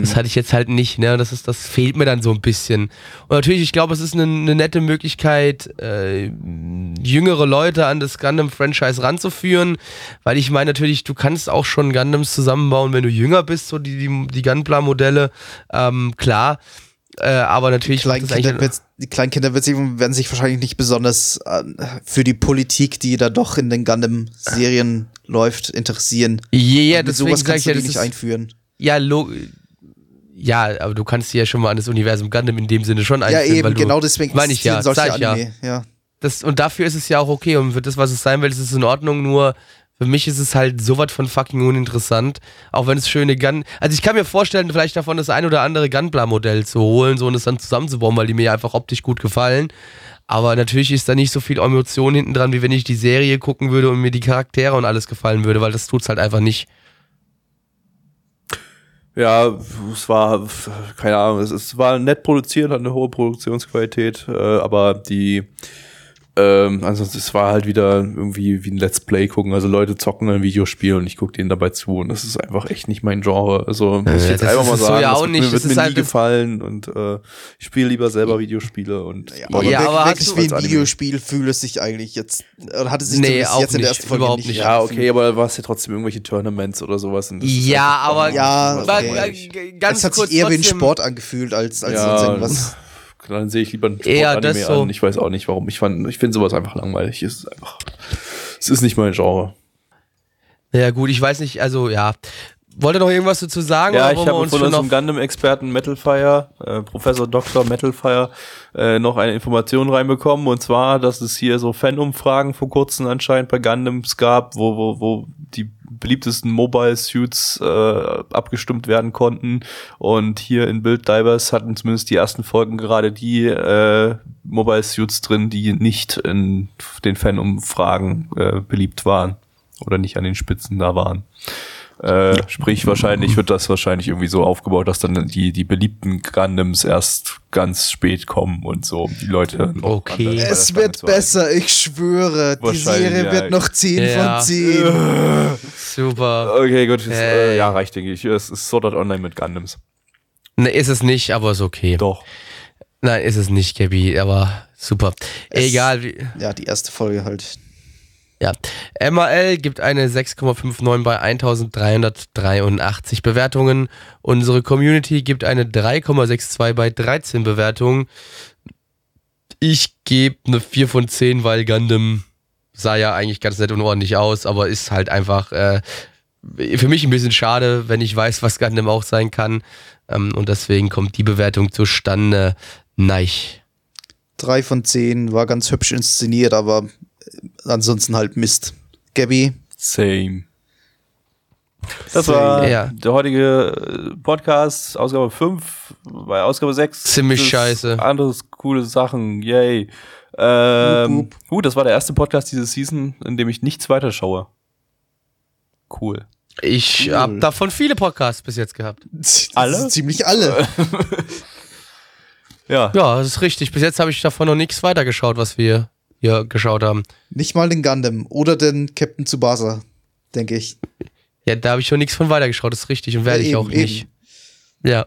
Das hatte ich jetzt halt nicht, ne? Das ist, das fehlt mir dann so ein bisschen. Und natürlich, ich glaube, es ist eine, eine nette Möglichkeit, äh, jüngere Leute an das Gundam-Franchise ranzuführen, weil ich meine natürlich, du kannst auch schon Gundams zusammenbauen, wenn du jünger bist, so die, die, die Gunpla-Modelle, ähm, klar. Äh, aber natürlich Kleinkinder, wird, die Kleinkinder werden sich wahrscheinlich nicht besonders äh, für die Politik, die da doch in den Gundam-Serien läuft, interessieren. Ja, ja, deswegen sowas kannst ich ja, du die nicht ist, einführen. ja, ja, aber du kannst sie ja schon mal an das Universum Gundam in dem Sinne schon Ja, einführen. eben, weil du, genau deswegen meine ich ja, solche ich ja. Anime. Ja. Das, und dafür ist es ja auch okay. Und für das, was es sein will, ist es in Ordnung. Nur für mich ist es halt so was von fucking uninteressant. Auch wenn es schöne Gun. Also ich kann mir vorstellen, vielleicht davon das ein oder andere Gunpla-Modell zu holen so und es dann zusammenzubauen, weil die mir einfach optisch gut gefallen. Aber natürlich ist da nicht so viel Emotion hinten dran, wie wenn ich die Serie gucken würde und mir die Charaktere und alles gefallen würde, weil das tut's halt einfach nicht. Ja, es war, keine Ahnung, es, es war nett produziert, hat eine hohe Produktionsqualität, äh, aber die Ähm, ansonsten, es war halt wieder irgendwie wie ein Let's Play gucken. Also Leute zocken ein Videospiel und ich gucke denen dabei zu und das ist einfach echt nicht mein Genre. Also muss ich jetzt das einfach mal es so sagen, ja das auch wird nicht. mir, Das wird ist mir halt nie das- gefallen und äh, ich spiele lieber selber Videospiele und Ja, aber Ja, aber hast wirklich du- wie ein. Videospiel fühlt es sich eigentlich jetzt, oder hat es sich Nee, auch jetzt in der ersten Folge überhaupt nicht. nicht. ja, okay, aber da war es ja trotzdem irgendwelche Tournaments oder sowas. Das Ja, einfach aber Ja, was okay. äh, ganz Es hat kurz sich eher wie ein Sport angefühlt als, als Ja, sonst irgendwas. Dann sehe ich lieber ein Eher Sportanime das so. an. Ich weiß auch nicht, warum. Ich fand, ich finde sowas einfach langweilig. Es ist einfach, es ist nicht mein Genre. Ja, gut, ich weiß nicht, also ja. Wollt ihr noch irgendwas dazu sagen? Ja, oder ich habe uns von unserem Gundam-Experten Metalfire, äh, Professor Dr. Metalfire, äh, noch eine Information reinbekommen. Und zwar, dass es hier so Fan-Umfragen vor kurzem anscheinend bei Gundams gab, wo, wo, wo die beliebtesten Mobile Suits äh, abgestimmt werden konnten. Und hier in Build Divers hatten zumindest die ersten Folgen gerade die äh, Mobile Suits drin, die nicht in den Fan-Umfragen äh, beliebt waren oder nicht an den Spitzen da waren. Äh, sprich, wahrscheinlich wird das wahrscheinlich irgendwie so aufgebaut, dass dann die, die beliebten Gundams erst ganz spät kommen und so, um die Leute Okay. Es wird besser, ich schwöre. Die Serie ja. wird noch 10 Ja. von 10. super. Okay, gut, das, äh, Hey. ja, reicht, denke ich. Es ist Sword Art Online mit Gundams. Ne, ist es nicht, aber ist okay. Doch. Nein, ist es nicht, Gabby, aber super. Es- Egal, wie, Ja, die erste Folge halt. Ja. MAL gibt eine 6,59 bei 1383 Bewertungen. Unsere Community gibt eine 3,62 bei 13 Bewertungen. Ich gebe eine 4 von 10, weil Gundam sah ja eigentlich ganz nett und ordentlich aus, aber ist halt einfach äh, für mich ein bisschen schade, wenn ich weiß, was Gundam auch sein kann. Ähm, und deswegen kommt die Bewertung zustande. Nein. 3 von 10 war ganz hübsch inszeniert, aber ansonsten halt Mist. Gabby, Same. Das war Ja. der heutige äh, Podcast, Ausgabe 5. Bei Ausgabe 6. Ziemlich scheiße. Anderes coole Sachen. Yay. Ähm, Gut, das war der erste Podcast diese Season, in dem ich nichts weiter schaue. Cool. Ich Cool. habe davon viele Podcasts bis jetzt gehabt. Das Alle? Ziemlich alle. Ja. Ja, das ist richtig. Bis jetzt habe ich davon noch nichts weitergeschaut, was wir hier geschaut haben. Nicht mal den Gundam oder den Captain Tsubasa, denke ich. Ja, da habe ich schon nichts von weitergeschaut, das ist richtig und werde Ja, ich eben, auch nicht. Ja.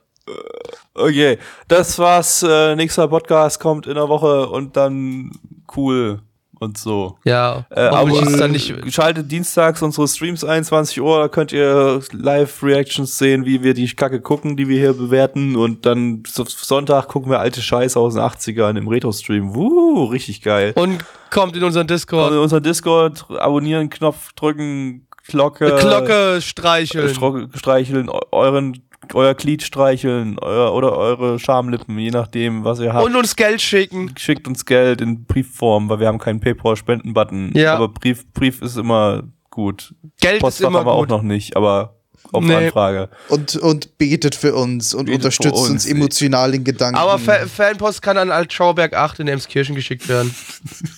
Okay, das war's. Äh, nächster Podcast kommt in der Woche und dann cool und so. Ja, Äh, aber ist dann nicht. schaltet dienstags unsere Streams 21 Uhr, da könnt ihr Live-Reactions sehen, wie wir die Kacke gucken, die wir hier bewerten. Und dann so- Sonntag gucken wir alte Scheiße aus den 80ern im Retro-Stream. Wuh, richtig geil. Und kommt in unseren Kommt in Discord. unseren Discord, abonnieren, Knopf drücken, Glocke, Glocke streicheln. streicheln, eu- euren, euer Glied streicheln, euer, oder eure Schamlippen, je nachdem, was ihr habt. Und uns Geld schicken. schickt uns Geld in Briefform, weil wir haben keinen PayPal-Spenden-Button. Ja. Aber Brief, Brief ist immer gut. Geld Postfach ist immer haben wir auch gut. noch nicht, aber auf Nee. Anfrage. Und, und betet für uns und Betet unterstützt uns. uns. emotional in Gedanken. Aber Fa Fanpost kann an Altschauberg 8 in Emskirchen geschickt werden.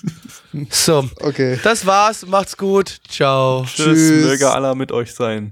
so, okay. das war's. Macht's gut. Ciao. Tschüss, Tschüss. möge Allah mit euch sein.